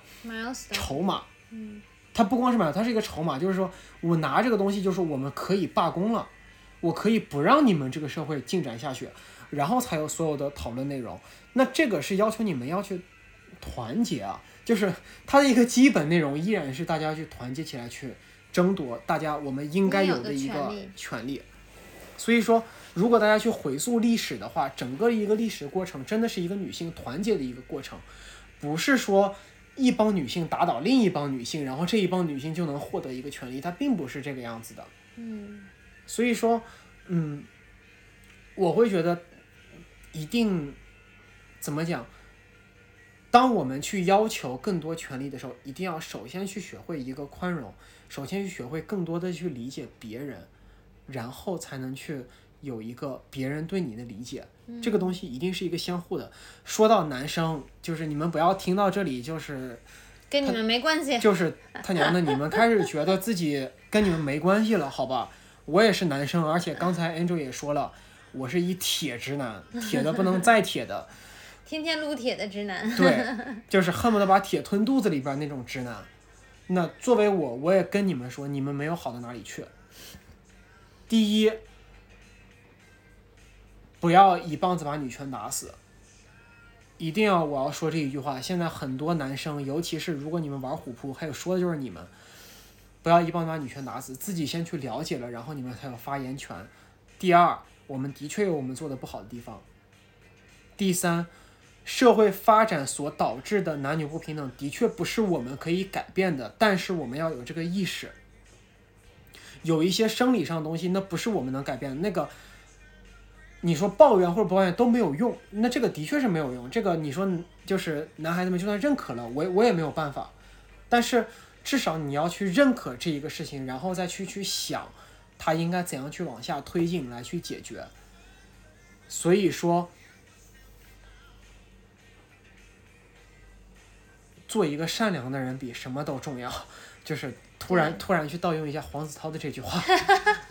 S2: 筹码。
S1: 嗯，
S2: 它不光是买，它是一个筹码，就是说我拿这个东西，就是我们可以罢工了，我可以不让你们这个社会进展下去，然后才有所有的讨论内容。那这个是要求你们要去团结啊，就是它的一个基本内容依然是大家去团结起来去争夺大家我们应该有的一个
S1: 权利。
S2: 所以说，如果大家去回溯历史的话，整个一个历史过程真的是一个女性团结的一个过程，不是说一帮女性打倒另一帮女性，然后这一帮女性就能获得一个权利，它并不是这个样子的。
S1: 嗯，
S2: 所以说，嗯，我会觉得一定怎么讲？当我们去要求更多权利的时候，一定要首先去学会一个宽容，首先去学会更多的去理解别人，然后才能去有一个别人对你的理解。这个东西一定是一个相互的。说到男生，就是你们不要听到这里就是
S1: 跟你们没关系。
S2: 就是他娘的，你们开始觉得自己跟你们没关系了，好吧？我也是男生，而且刚才 Angel 也说了，我是一铁直男，[laughs] 铁的不能再铁的，
S1: 天天撸铁的直男。
S2: 对，就是恨不得把铁吞肚子里边那种直男。那作为我，我也跟你们说，你们没有好到哪里去。第一，不要一棒子把女权打死。一定要，我要说这一句话。现在很多男生，尤其是如果你们玩虎扑，还有说的就是你们，不要一棒子把女权打死，自己先去了解了，然后你们才有发言权。第二，我们的确有我们做的不好的地方。第三，社会发展所导致的男女不平等，的确不是我们可以改变的，但是我们要有这个意识。有一些生理上的东西，那不是我们能改变的。那个，你说抱怨或者不抱怨都没有用，那这个的确是没有用。这个你说就是男孩子们就算认可了，我我也没有办法。但是至少你要去认可这一个事情，然后再去去想，他应该怎样去往下推进来去解决。所以说，做一个善良的人比什么都重要。[laughs] 就是突然突然去盗用一下黄子韬的这句话，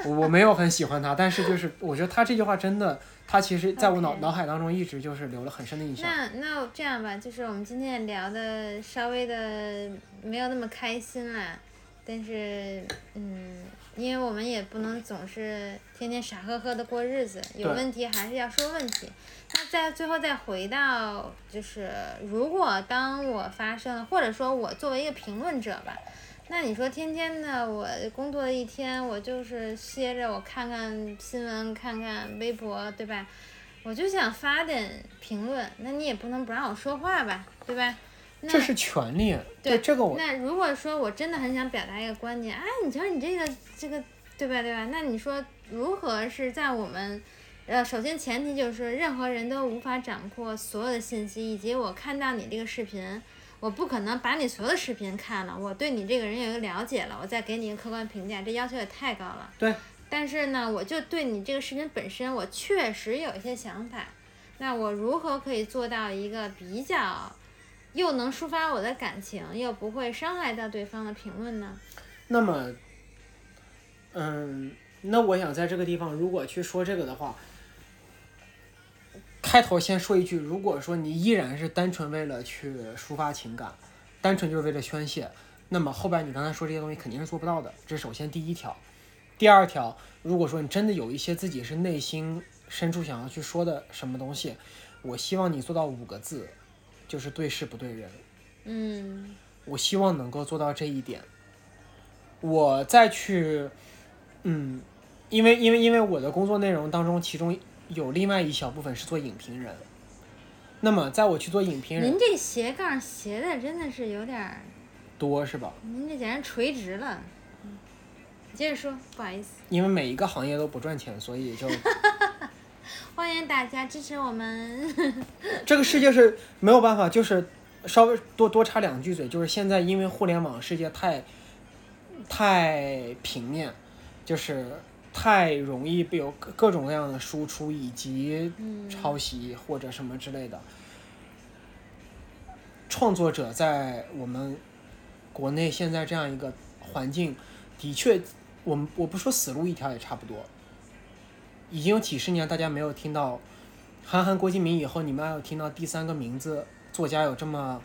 S2: 我 [laughs] 我没有很喜欢他，但是就是我觉得他这句话真的，他其实在我脑脑海当中一直就是留了很深的印象。
S1: 那那这样吧，就是我们今天聊的稍微的没有那么开心啦，但是嗯，因为我们也不能总是天天傻呵呵的过日子，有问题还是要说问题。那在最后再回到，就是如果当我发生，或者说我作为一个评论者吧，那你说天天的我工作一天，我就是歇着，我看看新闻，看看微博，对吧？我就想发点评论，那你也不能不让我说话吧，对吧？那
S2: 这是权利，
S1: 对
S2: 这个我
S1: 那如果说我真的很想表达一个观点，哎，你瞧你这个这个，对吧对吧？那你说如何是在我们，呃，首先前提就是任何人都无法掌握所有的信息，以及我看到你这个视频，我不可能把你所有的视频看了，我对你这个人有一个了解了，我再给你一个客观评价，这要求也太高了。
S2: 对。
S1: 但是呢，我就对你这个视频本身，我确实有一些想法。那我如何可以做到一个比较，又能抒发我的感情，又不会伤害到对方的评论呢？
S2: 那么，嗯，那我想在这个地方，如果去说这个的话，开头先说一句，如果说你依然是单纯为了去抒发情感，单纯就是为了宣泄，那么后边你刚才说这些东西肯定是做不到的。这是首先第一条。第二条，如果说你真的有一些自己是内心深处想要去说的什么东西，我希望你做到五个字，就是对事不对人。
S1: 嗯
S2: 我希望能够做到这一点。我再去，嗯，因为因为因为我的工作内容当中，其中有另外一小部分是做影评人。那么在我去做影评人
S1: 您这斜杠斜的真的是有点儿，
S2: 多是吧？
S1: 您这简直垂直了。嗯，接着说，不好意思，
S2: 因为每一个行业都不赚钱，所以就 [laughs]
S1: 欢迎大家支持我们。[laughs] [laughs]
S2: 这个世界是没有办法，就是稍微多多插两句嘴，就是现在因为互联网世界太太平面，就是太容易被有各各种各样的输出以及
S1: 嗯，
S2: 抄袭或者什么之类的。创作者在我们国内现在这样一个环境，的确，我们我不说死路一条也差不多。已经有几十年，大家没有听到韩寒、郭敬明以后，你们还有听到第三个名字作家有这么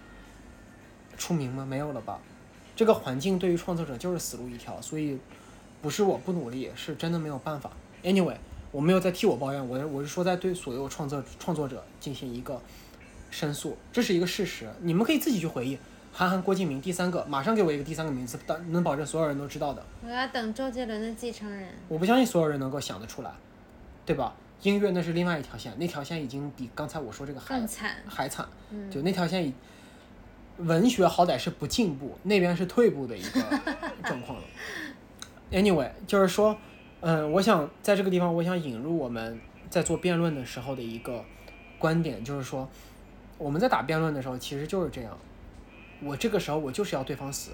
S2: 出名吗？没有了吧？这个环境对于创作者就是死路一条，所以不是我不努力，是真的没有办法。Anyway，我没有在替我抱怨，我我是说在对所有创作创作者进行一个申诉，这是一个事实，你们可以自己去回忆。韩寒、郭敬明，第三个，马上给我一个第三个名字，但能保证所有人都知道的。
S1: 我要等周杰伦的继承人。
S2: 我不相信所有人能够想得出来，对吧？音乐那是另外一条线，那条线已经比刚才我说这个还
S1: 更惨，
S2: 还惨。
S1: 嗯，
S2: 就那条线已，文学好歹是不进步，那边是退步的一个 [laughs] 状况了。Anyway，就是说，嗯，我想在这个地方，我想引入我们在做辩论的时候的一个观点，就是说，我们在打辩论的时候，其实就是这样，我这个时候我就是要对方死，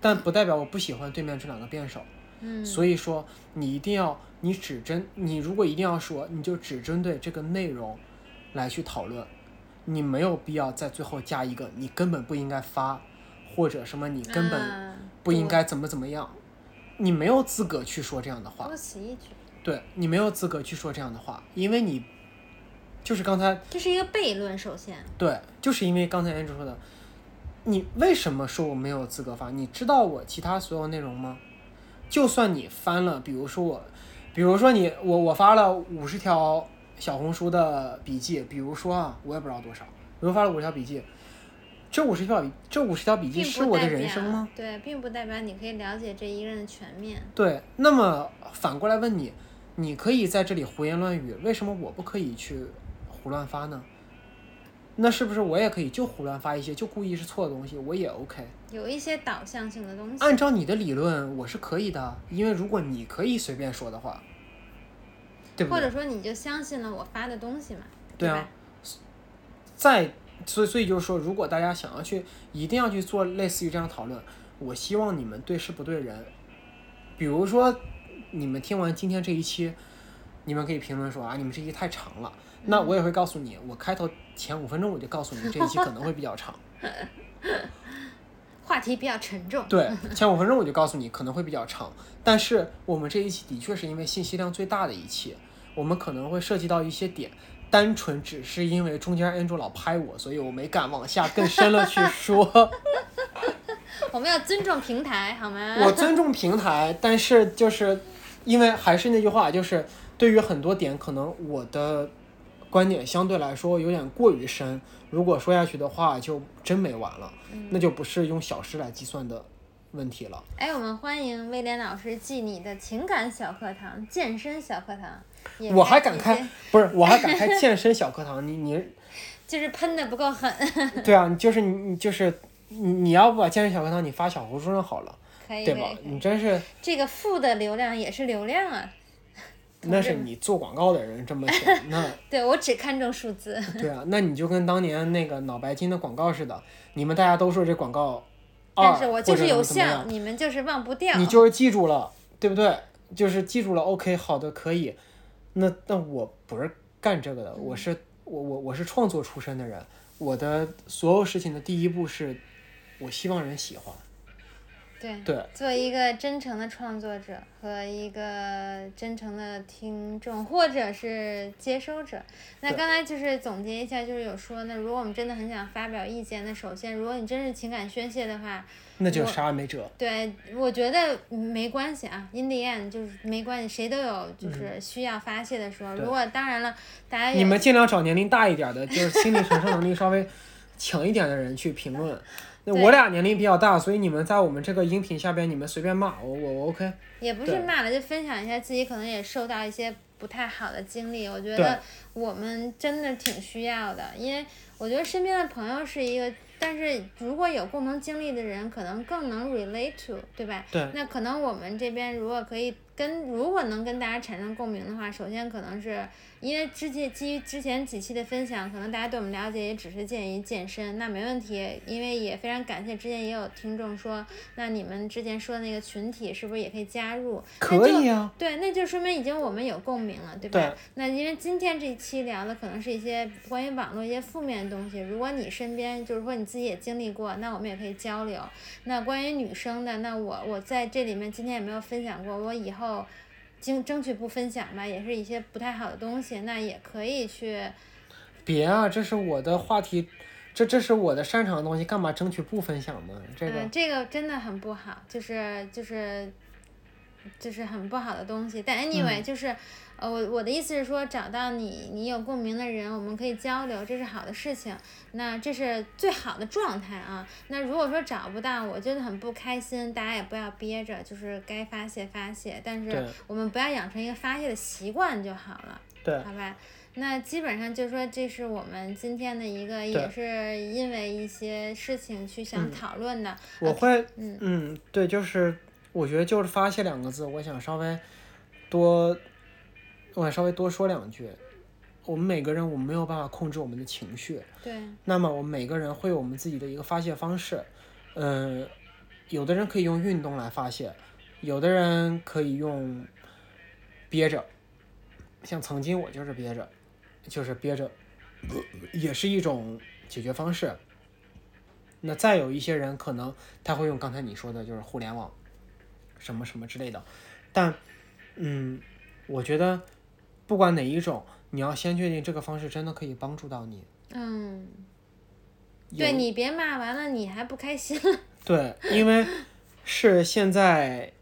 S2: 但不代表我不喜欢对面这两个辩手。
S1: 嗯，
S2: 所以说，你一定要，你只针，你如果一定要说，你就只针对这个内容来去讨论，你没有必要在最后加一个你根本不应该发，或者什么你根本
S1: 啊
S2: 不应该怎么怎么样，你没有资格去说这样的话
S1: 多，此一举，
S2: 对你没有资格去说这样的话，因为你就是刚才
S1: 这是一个悖论。首先，
S2: 对，就是因为刚才 Andrew 说的，你为什么说我没有资格发？你知道我其他所有内容吗？就算你翻了，比如说我，比如说你我我发了五十条小红书的笔记，比如说啊，我也不知道多少，比如发了五十条笔记，这五十条笔这五十条笔记是我的人生吗？？
S1: 对，并不代表你可以了解这一个人的全面。
S2: 对，那么反过来问你，你可以在这里胡言乱语，为什么我不可以去胡乱发呢？那是不是我也可以就胡乱发一些，就故意是错的东西，我也 OK？
S1: 有一些导向性的东西。
S2: 按照你的理论，我是可以的，因为如果你可以随便说的话，对不对？
S1: 或者说你就相信了我发的东西嘛，
S2: 对啊？在，所以所以就是说，如果大家想要去，一定要去做类似于这样讨论，我希望你们对事不对人。比如说，你们听完今天这一期，你们可以评论说啊，你们这一期太长了。那我也会告诉你，我开头前五分钟我就告诉你这一期可能会比较长。[laughs]
S1: 话题比较沉重。
S2: 对，前五分钟我就告诉你可能会比较长，但是我们这一期的确是因为信息量最大的一期，我们可能会涉及到一些点，单纯只是因为中间 Andrew 老拍我，所以我没敢往下更深了去说。[laughs]
S1: 我们要尊重平台，好吗？[laughs]
S2: 我尊重平台，但是就是因为还是那句话，就是对于很多点，可能我的观点相对来说有点过于深，如果说下去的话，就真没完了，那就不是用小时来计算的问题了。
S1: 哎，我们欢迎威廉老师进你的情感小课堂、健身小课堂。也
S2: 我还敢开，不是，我还敢开健身小课堂。你你，[laughs]
S1: 就是喷的不够狠，[laughs]
S2: 对啊，你就是你你就是你你要不把健身小课堂你发小红书上好了，
S1: 可以
S2: 对吧？你真是
S1: 这个负的流量也是流量啊。[laughs]
S2: 那是你做广告的人这么想，那
S1: 对我只看重数字。
S2: 对啊，那你就跟当年那个脑白金的广告似的，你们大家都说这广告二，
S1: 但是我就是有效，你们就是忘不掉。
S2: 你就是记住了，对不对？就是记住了，OK，好的，可以。那那我不是干这个的，我是我我我是创作出身的人，我的所有事情的第一步是，我希望人喜欢。
S1: 对，
S2: 对，
S1: 做一个真诚的创作者和一个真诚的听众或者是接收者。那刚才就是总结一下，就是有说，那如果我们真的很想发表意见，那首先，如果你真是情感宣泄的话，
S2: 那就啥也没辙。
S1: 对，我觉得没关系啊，in the end 就是没关系，谁都有就是需要发泄的时候。
S2: 嗯
S1: 如果当然了，大家
S2: 你们尽量找年龄大一点的，就是心理承受能力稍微强一点的人去评论。那我俩年龄比较大，所以你们在我们这个音频下边，你们随便骂我，我我 OK。
S1: 也不是骂了，就分享一下自己可能也受到一些不太好的经历。我觉得我们真的挺需要的，因为我觉得身边的朋友是一个，但是如果有共同经历的人，可能更能 relate to，对吧？
S2: 对
S1: 那可能我们这边如果可以跟，如果能跟大家产生共鸣的话，首先可能是因为之前基于之前几期的分享，可能大家对我们了解也只是建议健身，那没问题，因为也非常感谢之前也有听众说，那你们之前说的那个群体是不是也可以加入？
S2: 可以啊，
S1: 对，那就说明已经我们有共鸣了，对吧？
S2: 对
S1: 那因为今天这一期聊的可能是一些关于网络一些负面的东西，如果你身边就是说你自己也经历过，那我们也可以交流。那关于女生的，那我我在这里面今天也没有分享过，我以后争争取不分享吧，也是一些不太好的东西，那也可以去。
S2: 别啊，这是我的话题，这这是我的擅长的东西，干嘛争取不分享呢？这个、
S1: 嗯，这个真的很不好，就是就是就是很不好的东西。但 anyway，、就是呃，我我的意思是说，找到你你有共鸣的人，我们可以交流，这是好的事情。那这是最好的状态啊。那如果说找不到，我真的很不开心，大家也不要憋着，就是该发泄发泄，但是我们不要养成一个发泄的习惯就好了。
S2: 对
S1: 好吧，那基本上就说这是我们今天的一个，也是因为一些事情去想讨论的。
S2: 我会，
S1: 嗯
S2: 嗯，对，就是我觉得就是发泄两个字，我想稍微多，我想稍微多说两句。我们每个人，我们没有办法控制我们的情绪，
S1: 对，
S2: 那么我们每个人会有我们自己的一个发泄方式，嗯、有的人可以用运动来发泄，有的人可以用憋着，像曾经我就是憋着，就是憋着，也是一种解决方式。那再有一些人可能他会用刚才你说的，就是互联网，什么什么之类的，但，嗯，我觉得不管哪一种，你要先确定这个方式真的可以帮助到你。
S1: 嗯，对你别骂完了你还不开心，[laughs]
S2: 对，因为是现在，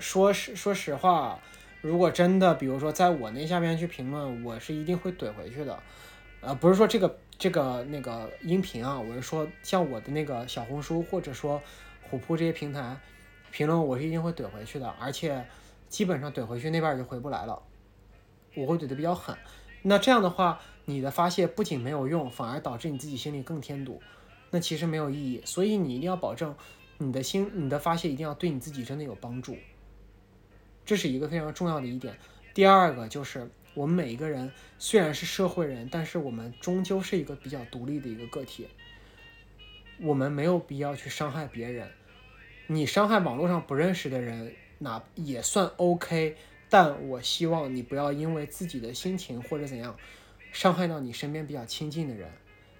S2: 说实说实话，如果真的比如说在我那下面去评论，我是一定会怼回去的。呃，不是说这个这个那个音频啊，我是说像我的那个小红书或者说虎扑这些平台评论，我是一定会怼回去的，而且基本上怼回去那边儿就回不来了，我会怼的比较狠。那这样的话，你的发泄不仅没有用，反而导致你自己心里更添堵。那其实没有意义。所以你一定要保证你的心、你的发泄一定要对你自己真的有帮助，这是一个非常重要的一点。第二个就是我们每一个人虽然是社会人，但是我们终究是一个比较独立的一个个体，我们没有必要去伤害别人。你伤害网络上不认识的人，那也算 OK，但我希望你不要因为自己的心情或者怎样，伤害到你身边比较亲近的人。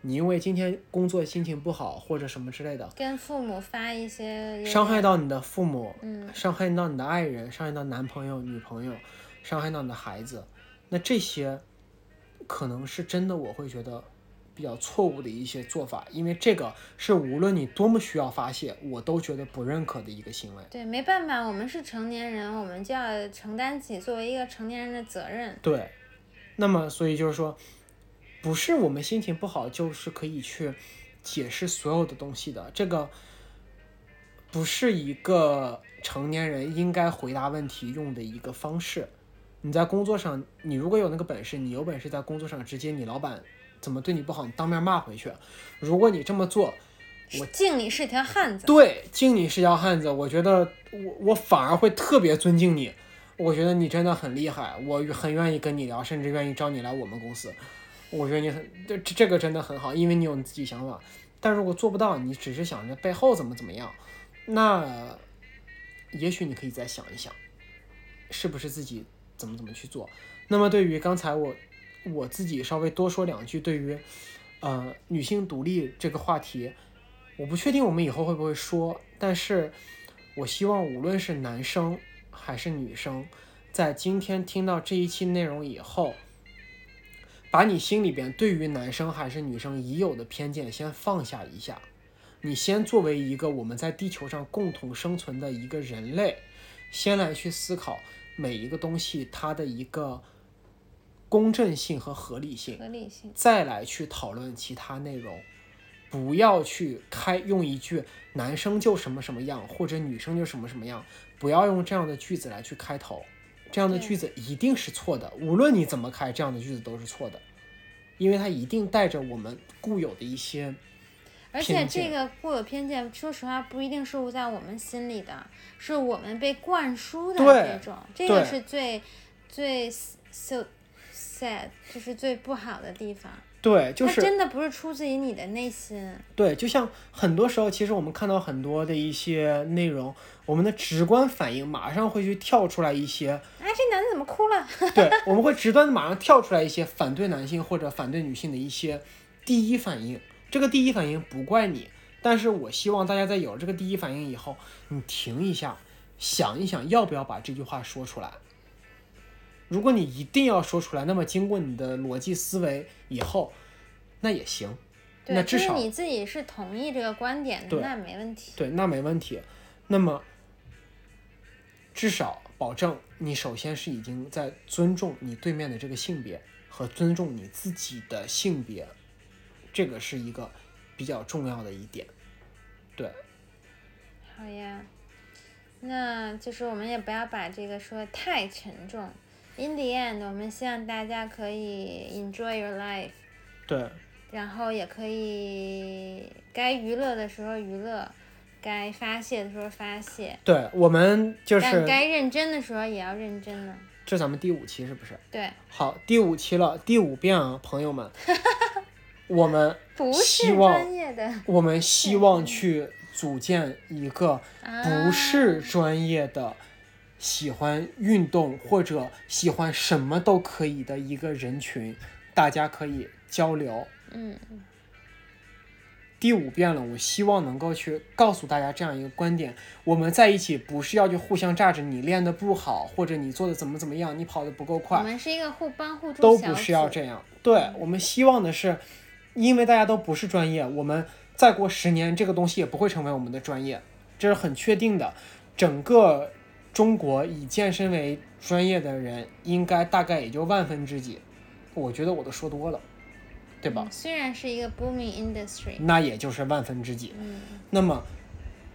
S2: 你因为今天工作心情不好或者什么之类的，
S1: 跟父母发一些
S2: 伤害到你的父母，
S1: 嗯
S2: 伤害到你的爱人，伤害到男朋友、女朋友，伤害到你的孩子，那这些可能是真的，我会觉得比较错误的一些做法，因为这个是无论你多么需要发泄，我都觉得不认可的一个行为。
S1: 对，没办法，我们是成年人，我们就要承担起作为一个成年人的责任。
S2: 对，那么所以就是说，不是我们心情不好就是可以去解释所有的东西的，这个不是一个成年人应该回答问题用的一个方式。你在工作上，你如果有那个本事，你有本事在工作上直接你老板怎么对你不好，你当面骂回去。如果你这么做，我
S1: 敬你是条汉子。
S2: 对，敬你是条汉子，我觉得我我反而会特别尊敬你，我觉得你真的很厉害，我很愿意跟你聊，甚至愿意招你来我们公司。我觉得你很这这这个真的很好，因为你有你自己想法。但如果做不到，你只是想着背后怎么怎么样，那也许你可以再想一想，是不是自己怎么怎么去做。那么对于刚才我我自己稍微多说两句，对于呃女性独立这个话题，我不确定我们以后会不会说，但是我希望无论是男生还是女生，在今天听到这一期内容以后，把你心里边对于男生还是女生已有的偏见先放下一下，你先作为一个我们在地球上共同生存的一个人类，先来去思考每一个东西它的一个公正性和合理性。
S1: 合理性。
S2: 再来去讨论其他内容。不要去开用一句男生就什么什么样，或者女生就什么什么样，不要用这样的句子来去开头，这样的句子一定是错的。无论你怎么开，这样的句子都是错的，因为它一定带着我们固有的一些。
S1: 而且这个固有偏见，说实话不一定是在我们心里的，是我们被灌输的这种，这个是最最 so sad，就是最不好的地方。
S2: 对，就是
S1: 真的不是出自于你的内心。
S2: 对，就像很多时候，其实我们看到很多的一些内容，我们的直观反应马上会去跳出来一些。
S1: 哎，这男的怎么哭了？[laughs]
S2: 对，我们会直观的马上跳出来一些反对男性或者反对女性的一些第一反应。这个第一反应不怪你，但是我希望大家在有了这个第一反应以后，你停一下，想一想要不要把这句话说出来。如果你一定要说出来，那么经过你的逻辑思维以后，那也行。那至少
S1: 你自己是同意这个观点的，那没问题。
S2: 对，那没问题。那么至少保证你首先是已经在尊重你对面的这个性别和尊重你自己的性别。这个是一个比较重要的一点，对。
S1: 好呀，那就是我们也不要把这个说太沉重。In the end，我们希望大家可以 enjoy your life。
S2: 对。
S1: 然后也可以该娱乐的时候娱乐，该发泄的时候发泄。
S2: 对我们就是。
S1: 该认真的时候也要认真呢。
S2: 这咱们第五期是不是？
S1: 对。
S2: 好，第五期了，第五遍啊，朋友们。[laughs] 我们不是专业的，我们希望去组建一个不是专业的、喜欢运动或者喜欢什么都可以的一个人群，大家可以交流。
S1: 嗯。
S2: 第五遍了，我希望能够去告诉大家这样一个观点：我们在一起不是要去互相榨着你练的不好，或者你做的怎么怎么样，你跑的不够快。我
S1: 们是一个互帮互助。
S2: 都不是要这样。对，我们希望的是。因为大家都不是专业，我们再过十年，这个东西也不会成为我们的专业，这是很确定的。整个中国以健身为专业的人，应该大概也就万分之几。我觉得我都说多了，对吧？
S1: 虽然是一个 booming industry，
S2: 那也就是万分之几。嗯。那么，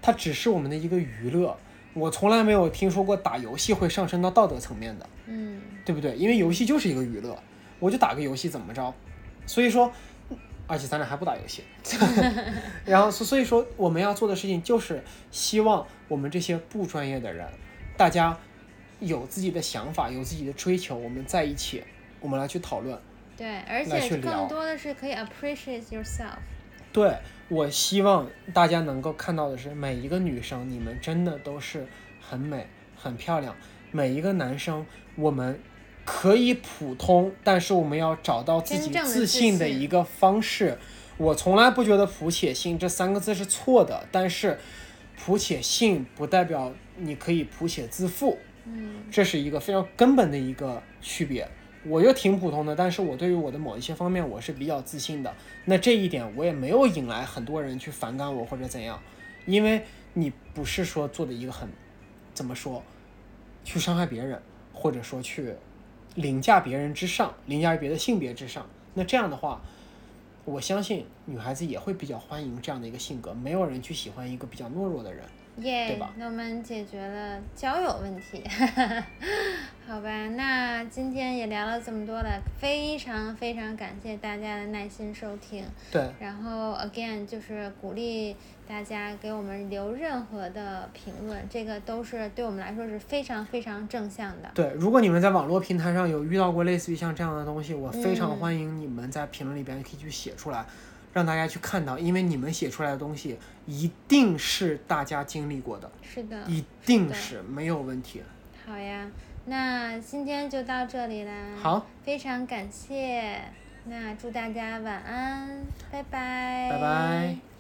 S2: 它只是我们的一个娱乐。我从来没有听说过打游戏会上升到道德层面的。
S1: 嗯。
S2: 对不对？因为游戏就是一个娱乐，我就打个游戏怎么着？所以说。而且咱俩还不打游戏，[laughs] 然后所所以说我们要做的事情就是希望我们这些不专业的人，大家有自己的想法，有自己的追求，我们在一起，我们来去讨论。
S1: 对，而且更多的是可以 appreciate yourself。
S2: 对，我希望大家能够看到的是，每一个女生，你们真的都是很美、很漂亮；每一个男生，我们。可以普通，但是我们要找到自己自信的一个方式。我从来不觉得“普且信”这三个字是错的，但是“普且信”不代表你可以谱写自负。
S1: 嗯，
S2: 这是一个非常根本的一个区别。我就挺普通的，但是我对于我的某一些方面我是比较自信的。那这一点我也没有引来很多人去反感我或者怎样，因为你不是说做的一个很，怎么说，去伤害别人，或者说去。凌驾别人之上，凌驾于别的性别之上。那这样的话，我相信女孩子也会比较欢迎这样的一个性格。没有人去喜欢一个比较懦弱的人。
S1: 耶，那我们解决了交友问题，[laughs] 好吧？那今天也聊了这么多了，非常非常感谢大家的耐心收听。
S2: 对。
S1: 然后 again 就是鼓励大家给我们留任何的评论，这个都是对我们来说是非常非常正向的。
S2: 对，如果你们在网络平台上有遇到过类似于像这样的东西，我非常欢迎你们在评论里边可以去写出来。让大家去看到，因为你们写出来的东西一定是大家经历过的，
S1: 是的，
S2: 一定是没有问题。
S1: 好呀，那今天就到这里啦。
S2: 好，
S1: 非常感谢，那祝大家晚安，拜拜。
S2: 拜拜。